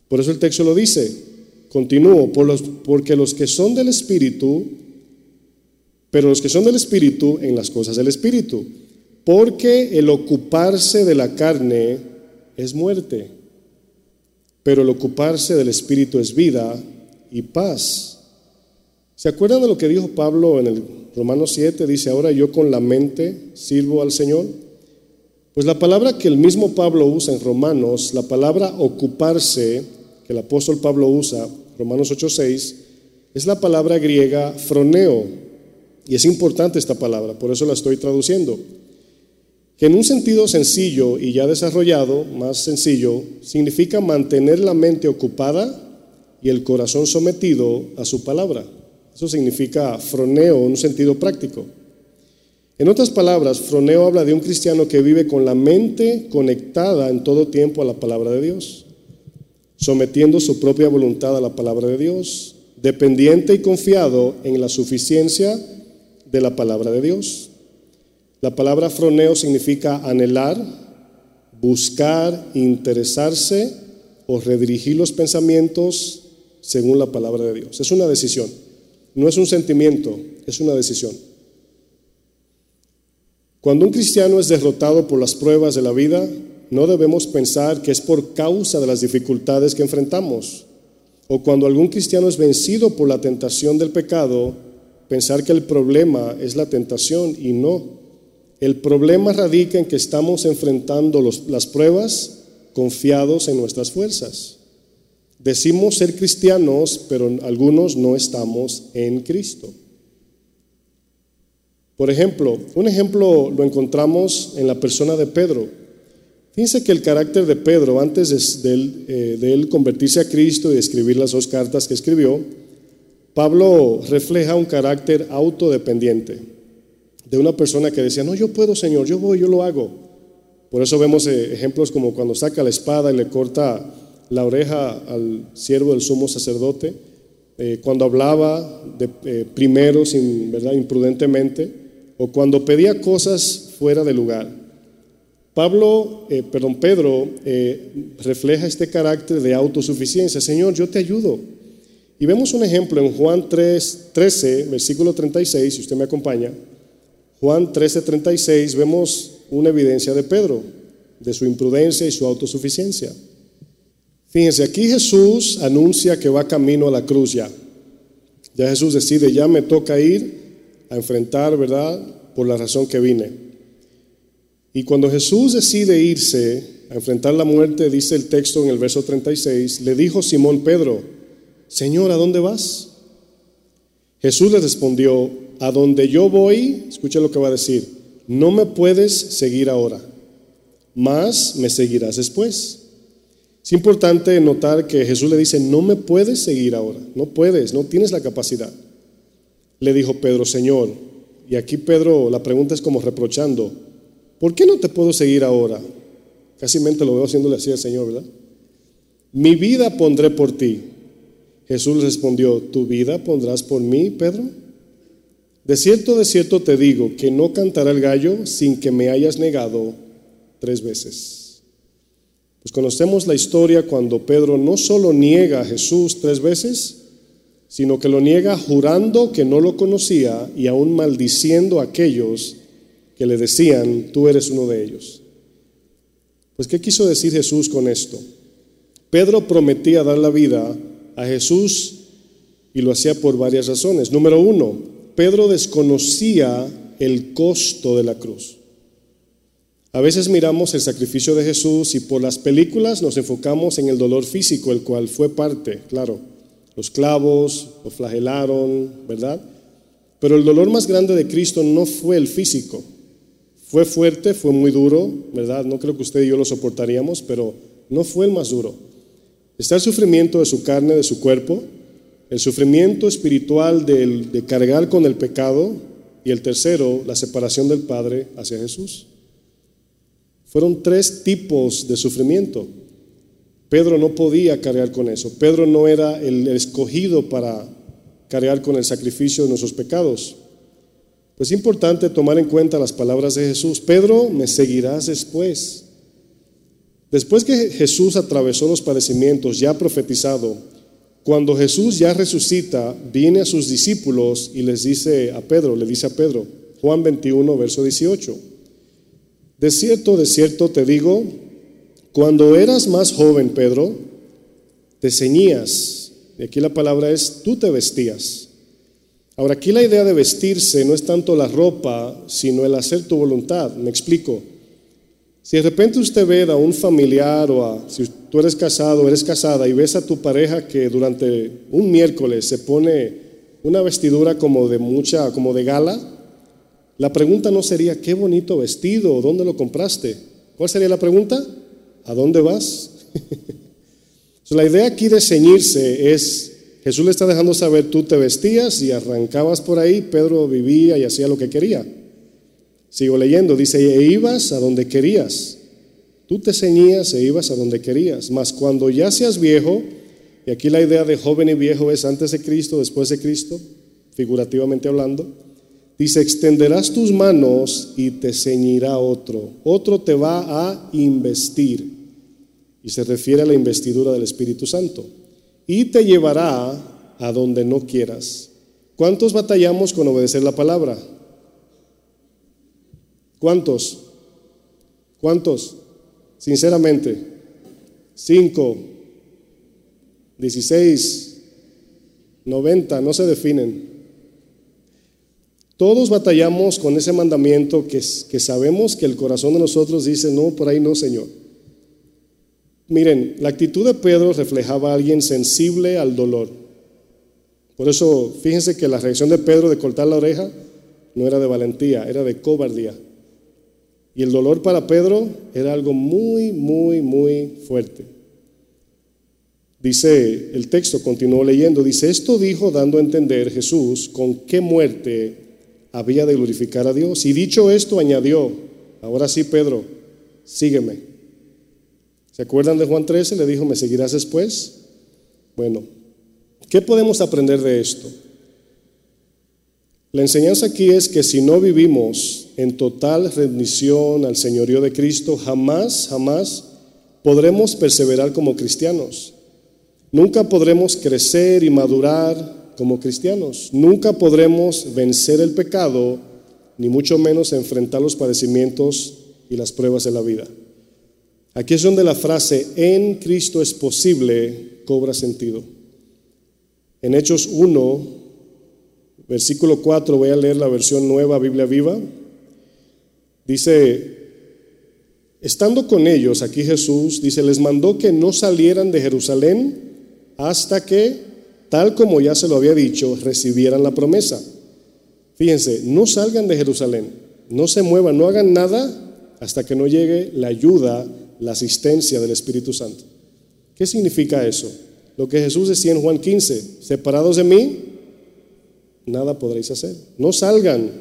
A: Por eso el texto lo dice, continúo, por los, porque los que son del Espíritu, pero los que son del Espíritu en las cosas del Espíritu, porque el ocuparse de la carne es muerte, pero el ocuparse del Espíritu es vida y paz. ¿Se acuerdan de lo que dijo Pablo en el Romanos 7? Dice, ahora yo con la mente sirvo al Señor. Pues la palabra que el mismo Pablo usa en Romanos, la palabra ocuparse, que el apóstol Pablo usa, Romanos 8:6, es la palabra griega froneo. Y es importante esta palabra, por eso la estoy traduciendo. Que en un sentido sencillo y ya desarrollado, más sencillo, significa mantener la mente ocupada y el corazón sometido a su palabra. Eso significa froneo en un sentido práctico. En otras palabras, froneo habla de un cristiano que vive con la mente conectada en todo tiempo a la palabra de Dios, sometiendo su propia voluntad a la palabra de Dios, dependiente y confiado en la suficiencia de la palabra de Dios. La palabra froneo significa anhelar, buscar, interesarse o redirigir los pensamientos según la palabra de Dios. Es una decisión. No es un sentimiento, es una decisión. Cuando un cristiano es derrotado por las pruebas de la vida, no debemos pensar que es por causa de las dificultades que enfrentamos. O cuando algún cristiano es vencido por la tentación del pecado, pensar que el problema es la tentación y no. El problema radica en que estamos enfrentando las pruebas confiados en nuestras fuerzas. Decimos ser cristianos, pero algunos no estamos en Cristo. Por ejemplo, un ejemplo lo encontramos en la persona de Pedro. Fíjense que el carácter de Pedro, antes de, él, eh, de convertirse a Cristo y escribir las dos cartas que escribió, Pablo refleja un carácter autodependiente de una persona que decía, no, yo puedo, Señor, yo voy, yo lo hago. Por eso vemos eh, ejemplos como cuando saca la espada y le corta la oreja al siervo del sumo sacerdote. eh, cuando hablaba primero, sin, ¿verdad? imprudentemente, o cuando pedía cosas fuera de lugar. Pablo, eh, perdón, Pedro refleja este carácter de autosuficiencia. Señor, yo te ayudo. Y vemos un ejemplo en Juan 3, 13, versículo 36, si usted me acompaña. Juan 13, 36, vemos una evidencia de Pedro, de su imprudencia y su autosuficiencia. Fíjense, aquí Jesús anuncia que va camino a la cruz ya. Ya Jesús decide, ya me toca ir a enfrentar, ¿verdad? Por la razón que vine. Y cuando Jesús decide irse a enfrentar la muerte, dice el texto en el verso 36, le dijo Simón Pedro, Señor, ¿a dónde vas? Jesús le respondió, a donde yo voy, escucha lo que va a decir, no me puedes seguir ahora, mas me seguirás después. Es importante notar que Jesús le dice, no me puedes seguir ahora, no puedes, no tienes la capacidad. Le dijo Pedro, Señor, y aquí Pedro, la pregunta es como reprochando, ¿por qué no te puedo seguir ahora? Casi mente lo veo haciéndole así al Señor, ¿verdad? Mi vida pondré por ti. Jesús respondió, ¿tu vida pondrás por mí, Pedro? De cierto, de cierto te digo que no cantará el gallo sin que me hayas negado tres veces. Pues conocemos la historia cuando Pedro no solo niega a Jesús tres veces, sino que lo niega jurando que no lo conocía y aún maldiciendo a aquellos que le decían, tú eres uno de ellos. Pues ¿qué quiso decir Jesús con esto? Pedro prometía dar la vida a Jesús y lo hacía por varias razones. Número uno, Pedro desconocía el costo de la cruz. A veces miramos el sacrificio de Jesús y por las películas nos enfocamos en el dolor físico, el cual fue parte, claro. Los clavos, lo flagelaron, ¿verdad? Pero el dolor más grande de Cristo no fue el físico. Fue fuerte, fue muy duro, ¿verdad? No creo que usted y yo lo soportaríamos, pero no fue el más duro. Está el sufrimiento de su carne, de su cuerpo, el sufrimiento espiritual de cargar con el pecado y el tercero, la separación del Padre hacia Jesús. Fueron tres tipos de sufrimiento. Pedro no podía cargar con eso. Pedro no era el escogido para cargar con el sacrificio de nuestros pecados. Pues es importante tomar en cuenta las palabras de Jesús. Pedro, me seguirás después. Después que Jesús atravesó los padecimientos ya profetizado, cuando Jesús ya resucita, viene a sus discípulos y les dice a Pedro, le dice a Pedro, Juan 21, verso 18. De cierto, de cierto te digo, cuando eras más joven, Pedro, te ceñías. Y aquí la palabra es, tú te vestías. Ahora, aquí la idea de vestirse no es tanto la ropa, sino el hacer tu voluntad. Me explico. Si de repente usted ve a un familiar o a, si tú eres casado o eres casada y ves a tu pareja que durante un miércoles se pone una vestidura como de mucha, como de gala, la pregunta no sería, qué bonito vestido, ¿dónde lo compraste? ¿Cuál sería la pregunta? ¿A dónde vas? la idea aquí de ceñirse es, Jesús le está dejando saber, tú te vestías y arrancabas por ahí, Pedro vivía y hacía lo que quería. Sigo leyendo, dice, e ibas a donde querías. Tú te ceñías e ibas a donde querías. Mas cuando ya seas viejo, y aquí la idea de joven y viejo es antes de Cristo, después de Cristo, figurativamente hablando, Dice, extenderás tus manos y te ceñirá otro. Otro te va a investir. Y se refiere a la investidura del Espíritu Santo. Y te llevará a donde no quieras. ¿Cuántos batallamos con obedecer la palabra? ¿Cuántos? ¿Cuántos? Sinceramente. Cinco, dieciséis, noventa, no se definen. Todos batallamos con ese mandamiento que, que sabemos que el corazón de nosotros dice, no, por ahí no, Señor. Miren, la actitud de Pedro reflejaba a alguien sensible al dolor. Por eso, fíjense que la reacción de Pedro de cortar la oreja no era de valentía, era de cobardía. Y el dolor para Pedro era algo muy, muy, muy fuerte. Dice el texto, continuó leyendo, dice, esto dijo dando a entender Jesús con qué muerte había de glorificar a Dios. Y dicho esto, añadió, ahora sí, Pedro, sígueme. ¿Se acuerdan de Juan 13? Le dijo, ¿me seguirás después? Bueno, ¿Qué podemos aprender de esto? La enseñanza aquí es que si no vivimos en total rendición al señorío de Cristo, jamás, jamás podremos perseverar como cristianos. Nunca podremos crecer y madurar como cristianos. Nunca podremos vencer el pecado, ni mucho menos enfrentar los padecimientos y las pruebas de la vida. Aquí es donde la frase en Cristo es posible cobra sentido. En Hechos 1, versículo 4, voy a leer la versión nueva, Biblia viva. Dice, estando con ellos, aquí Jesús dice, les mandó que no salieran de Jerusalén hasta que, tal como ya se lo había dicho, recibieran la promesa. Fíjense, no salgan de Jerusalén, no se muevan, no hagan nada hasta que no llegue la ayuda, la asistencia del Espíritu Santo. ¿Qué significa eso? Lo que Jesús decía en Juan 15, separados de mí, nada podréis hacer. No salgan.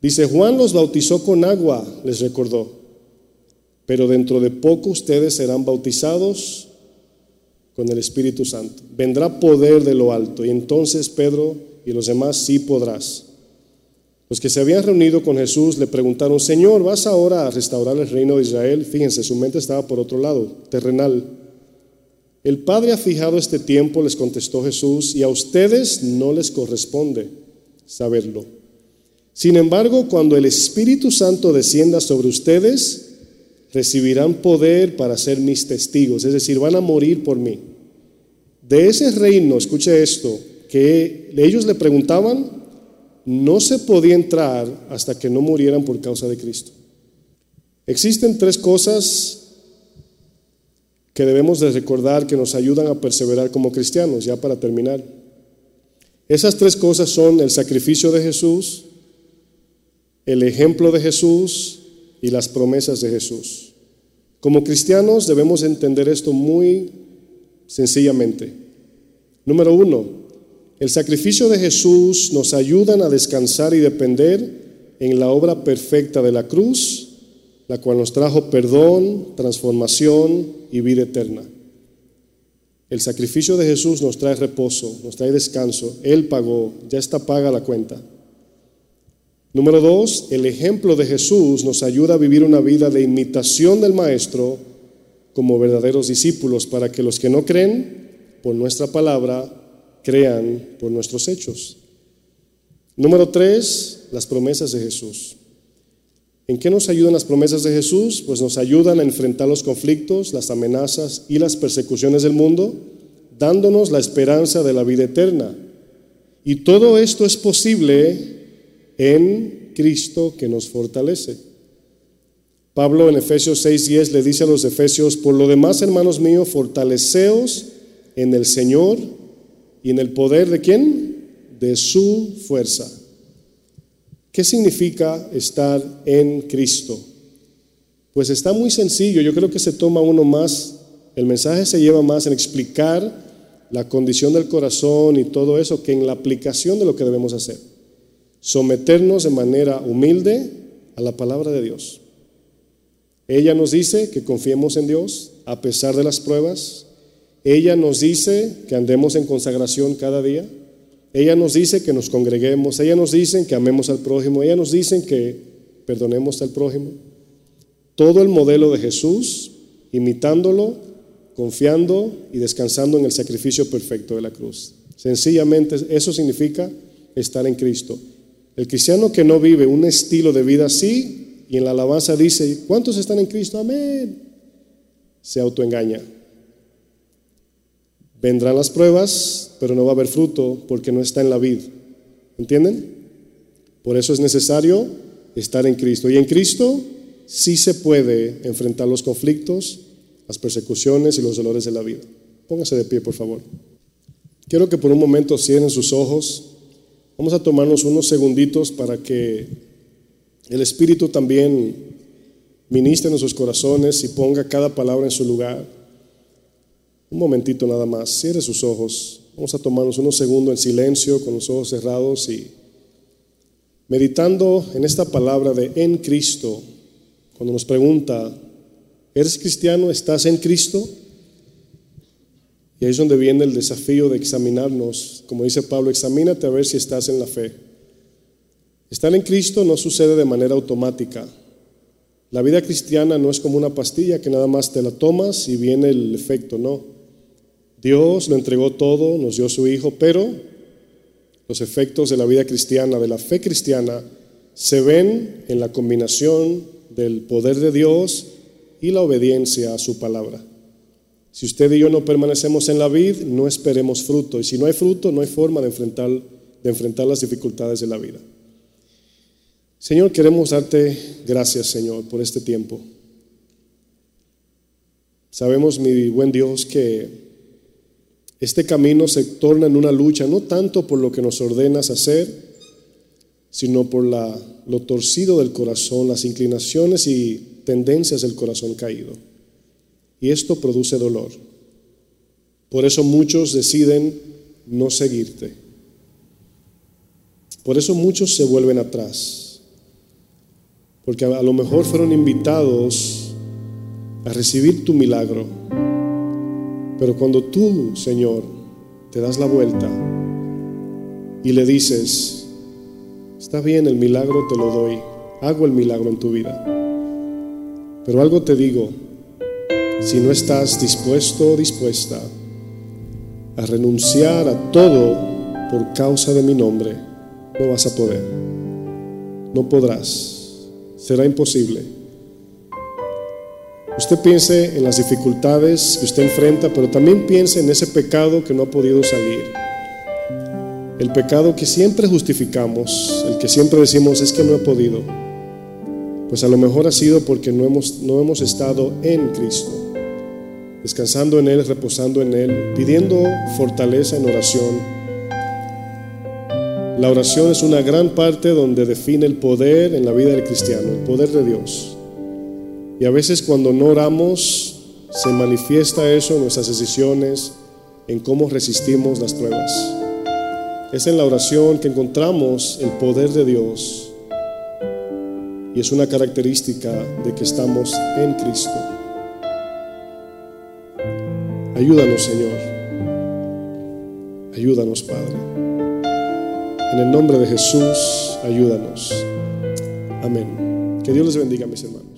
A: Dice, Juan los bautizó con agua, les recordó, pero dentro de poco ustedes serán bautizados con el Espíritu Santo. Vendrá poder de lo alto y entonces Pedro y los demás sí podrás. Los que se habían reunido con Jesús le preguntaron, Señor, ¿vas ahora a restaurar el reino de Israel? Fíjense, su mente estaba por otro lado, terrenal. El Padre ha fijado este tiempo, les contestó Jesús, y a ustedes no les corresponde saberlo. Sin embargo, cuando el Espíritu Santo descienda sobre ustedes, recibirán poder para ser mis testigos, es decir, van a morir por mí. De ese reino, escuche esto, que ellos le preguntaban, no se podía entrar hasta que no murieran por causa de Cristo. Existen tres cosas que debemos de recordar que nos ayudan a perseverar como cristianos, ya para terminar. Esas tres cosas son el sacrificio de Jesús, el ejemplo de Jesús y las promesas de Jesús. Como cristianos debemos entender esto muy sencillamente. Número uno, el sacrificio de Jesús nos ayuda a descansar y depender en la obra perfecta de la cruz la cual nos trajo perdón, transformación y vida eterna. El sacrificio de Jesús nos trae reposo, nos trae descanso. Él pagó, ya está paga la cuenta. Número dos, el ejemplo de Jesús nos ayuda a vivir una vida de imitación del Maestro como verdaderos discípulos para que los que no creen por nuestra palabra crean por nuestros hechos. Número tres, las promesas de Jesús. ¿En qué nos ayudan las promesas de Jesús? Pues nos ayudan a enfrentar los conflictos, las amenazas y las persecuciones del mundo, dándonos la esperanza de la vida eterna. Y todo esto es posible en Cristo que nos fortalece. Pablo en Efesios 6:10 le dice a los efesios, por lo demás, hermanos míos, fortaleceos en el Señor y en el poder de quién? De su fuerza. ¿Qué significa estar en Cristo? Pues está muy sencillo, yo creo que se toma uno más, el mensaje se lleva más en explicar la condición del corazón y todo eso que en la aplicación de lo que debemos hacer. Someternos de manera humilde a la palabra de Dios. Ella nos dice que confiemos en Dios a pesar de las pruebas. Ella nos dice que andemos en consagración cada día. Ella nos dice que nos congreguemos, ella nos dice que amemos al prójimo, ella nos dice que perdonemos al prójimo. Todo el modelo de Jesús, imitándolo, confiando y descansando en el sacrificio perfecto de la cruz. Sencillamente eso significa estar en Cristo. El cristiano que no vive un estilo de vida así y en la alabanza dice, ¿cuántos están en Cristo? Amén. Se autoengaña. Vendrán las pruebas, pero no va a haber fruto porque no está en la vid. ¿Entienden? Por eso es necesario estar en Cristo. Y en Cristo sí se puede enfrentar los conflictos, las persecuciones y los dolores de la vida. Póngase de pie, por favor. Quiero que por un momento cierren sus ojos. Vamos a tomarnos unos segunditos para que el Espíritu también ministre en nuestros corazones y ponga cada palabra en su lugar. Un momentito nada más, cierre sus ojos. Vamos a tomarnos unos segundos en silencio con los ojos cerrados y meditando en esta palabra de en Cristo. Cuando nos pregunta, ¿eres cristiano? ¿Estás en Cristo? Y ahí es donde viene el desafío de examinarnos. Como dice Pablo, examínate a ver si estás en la fe. Estar en Cristo no sucede de manera automática. La vida cristiana no es como una pastilla que nada más te la tomas y viene el efecto, no. Dios lo entregó todo, nos dio su Hijo, pero los efectos de la vida cristiana, de la fe cristiana, se ven en la combinación del poder de Dios y la obediencia a su palabra. Si usted y yo no permanecemos en la vid, no esperemos fruto. Y si no hay fruto, no hay forma de enfrentar, de enfrentar las dificultades de la vida. Señor, queremos darte gracias, Señor, por este tiempo. Sabemos, mi buen Dios, que este camino se torna en una lucha, no tanto por lo que nos ordenas hacer, sino por lo torcido del corazón, las inclinaciones y tendencias del corazón caído. Y esto produce dolor. Por eso muchos deciden no seguirte. Por eso muchos se vuelven atrás. Porque a lo mejor fueron invitados a recibir tu milagro. Pero cuando tú, Señor, te das la vuelta y le dices, está bien, el milagro te lo doy, hago el milagro en tu vida. Pero algo te digo, si no estás dispuesto o dispuesta a renunciar a todo por causa de mi nombre, no vas a poder. No podrás. Será imposible. Usted piense en las dificultades que usted enfrenta, pero también piense en ese pecado que no ha podido salir. El pecado que siempre justificamos, el que siempre decimos es que no he podido. Pues a lo mejor ha sido porque no hemos, no hemos estado en Cristo descansando en Él, reposando en Él, pidiendo fortaleza en oración. La oración es una gran parte donde define el poder en la vida del cristiano, el poder de Dios. Y a veces cuando no oramos, se manifiesta eso en nuestras decisiones, en cómo resistimos las pruebas. Es en la oración que encontramos el poder de Dios y es una característica de que estamos en Cristo. Ayúdanos, Señor. Ayúdanos, Padre. En el nombre de Jesús, ayúdanos. Amén. Que Dios les bendiga, mis hermanos.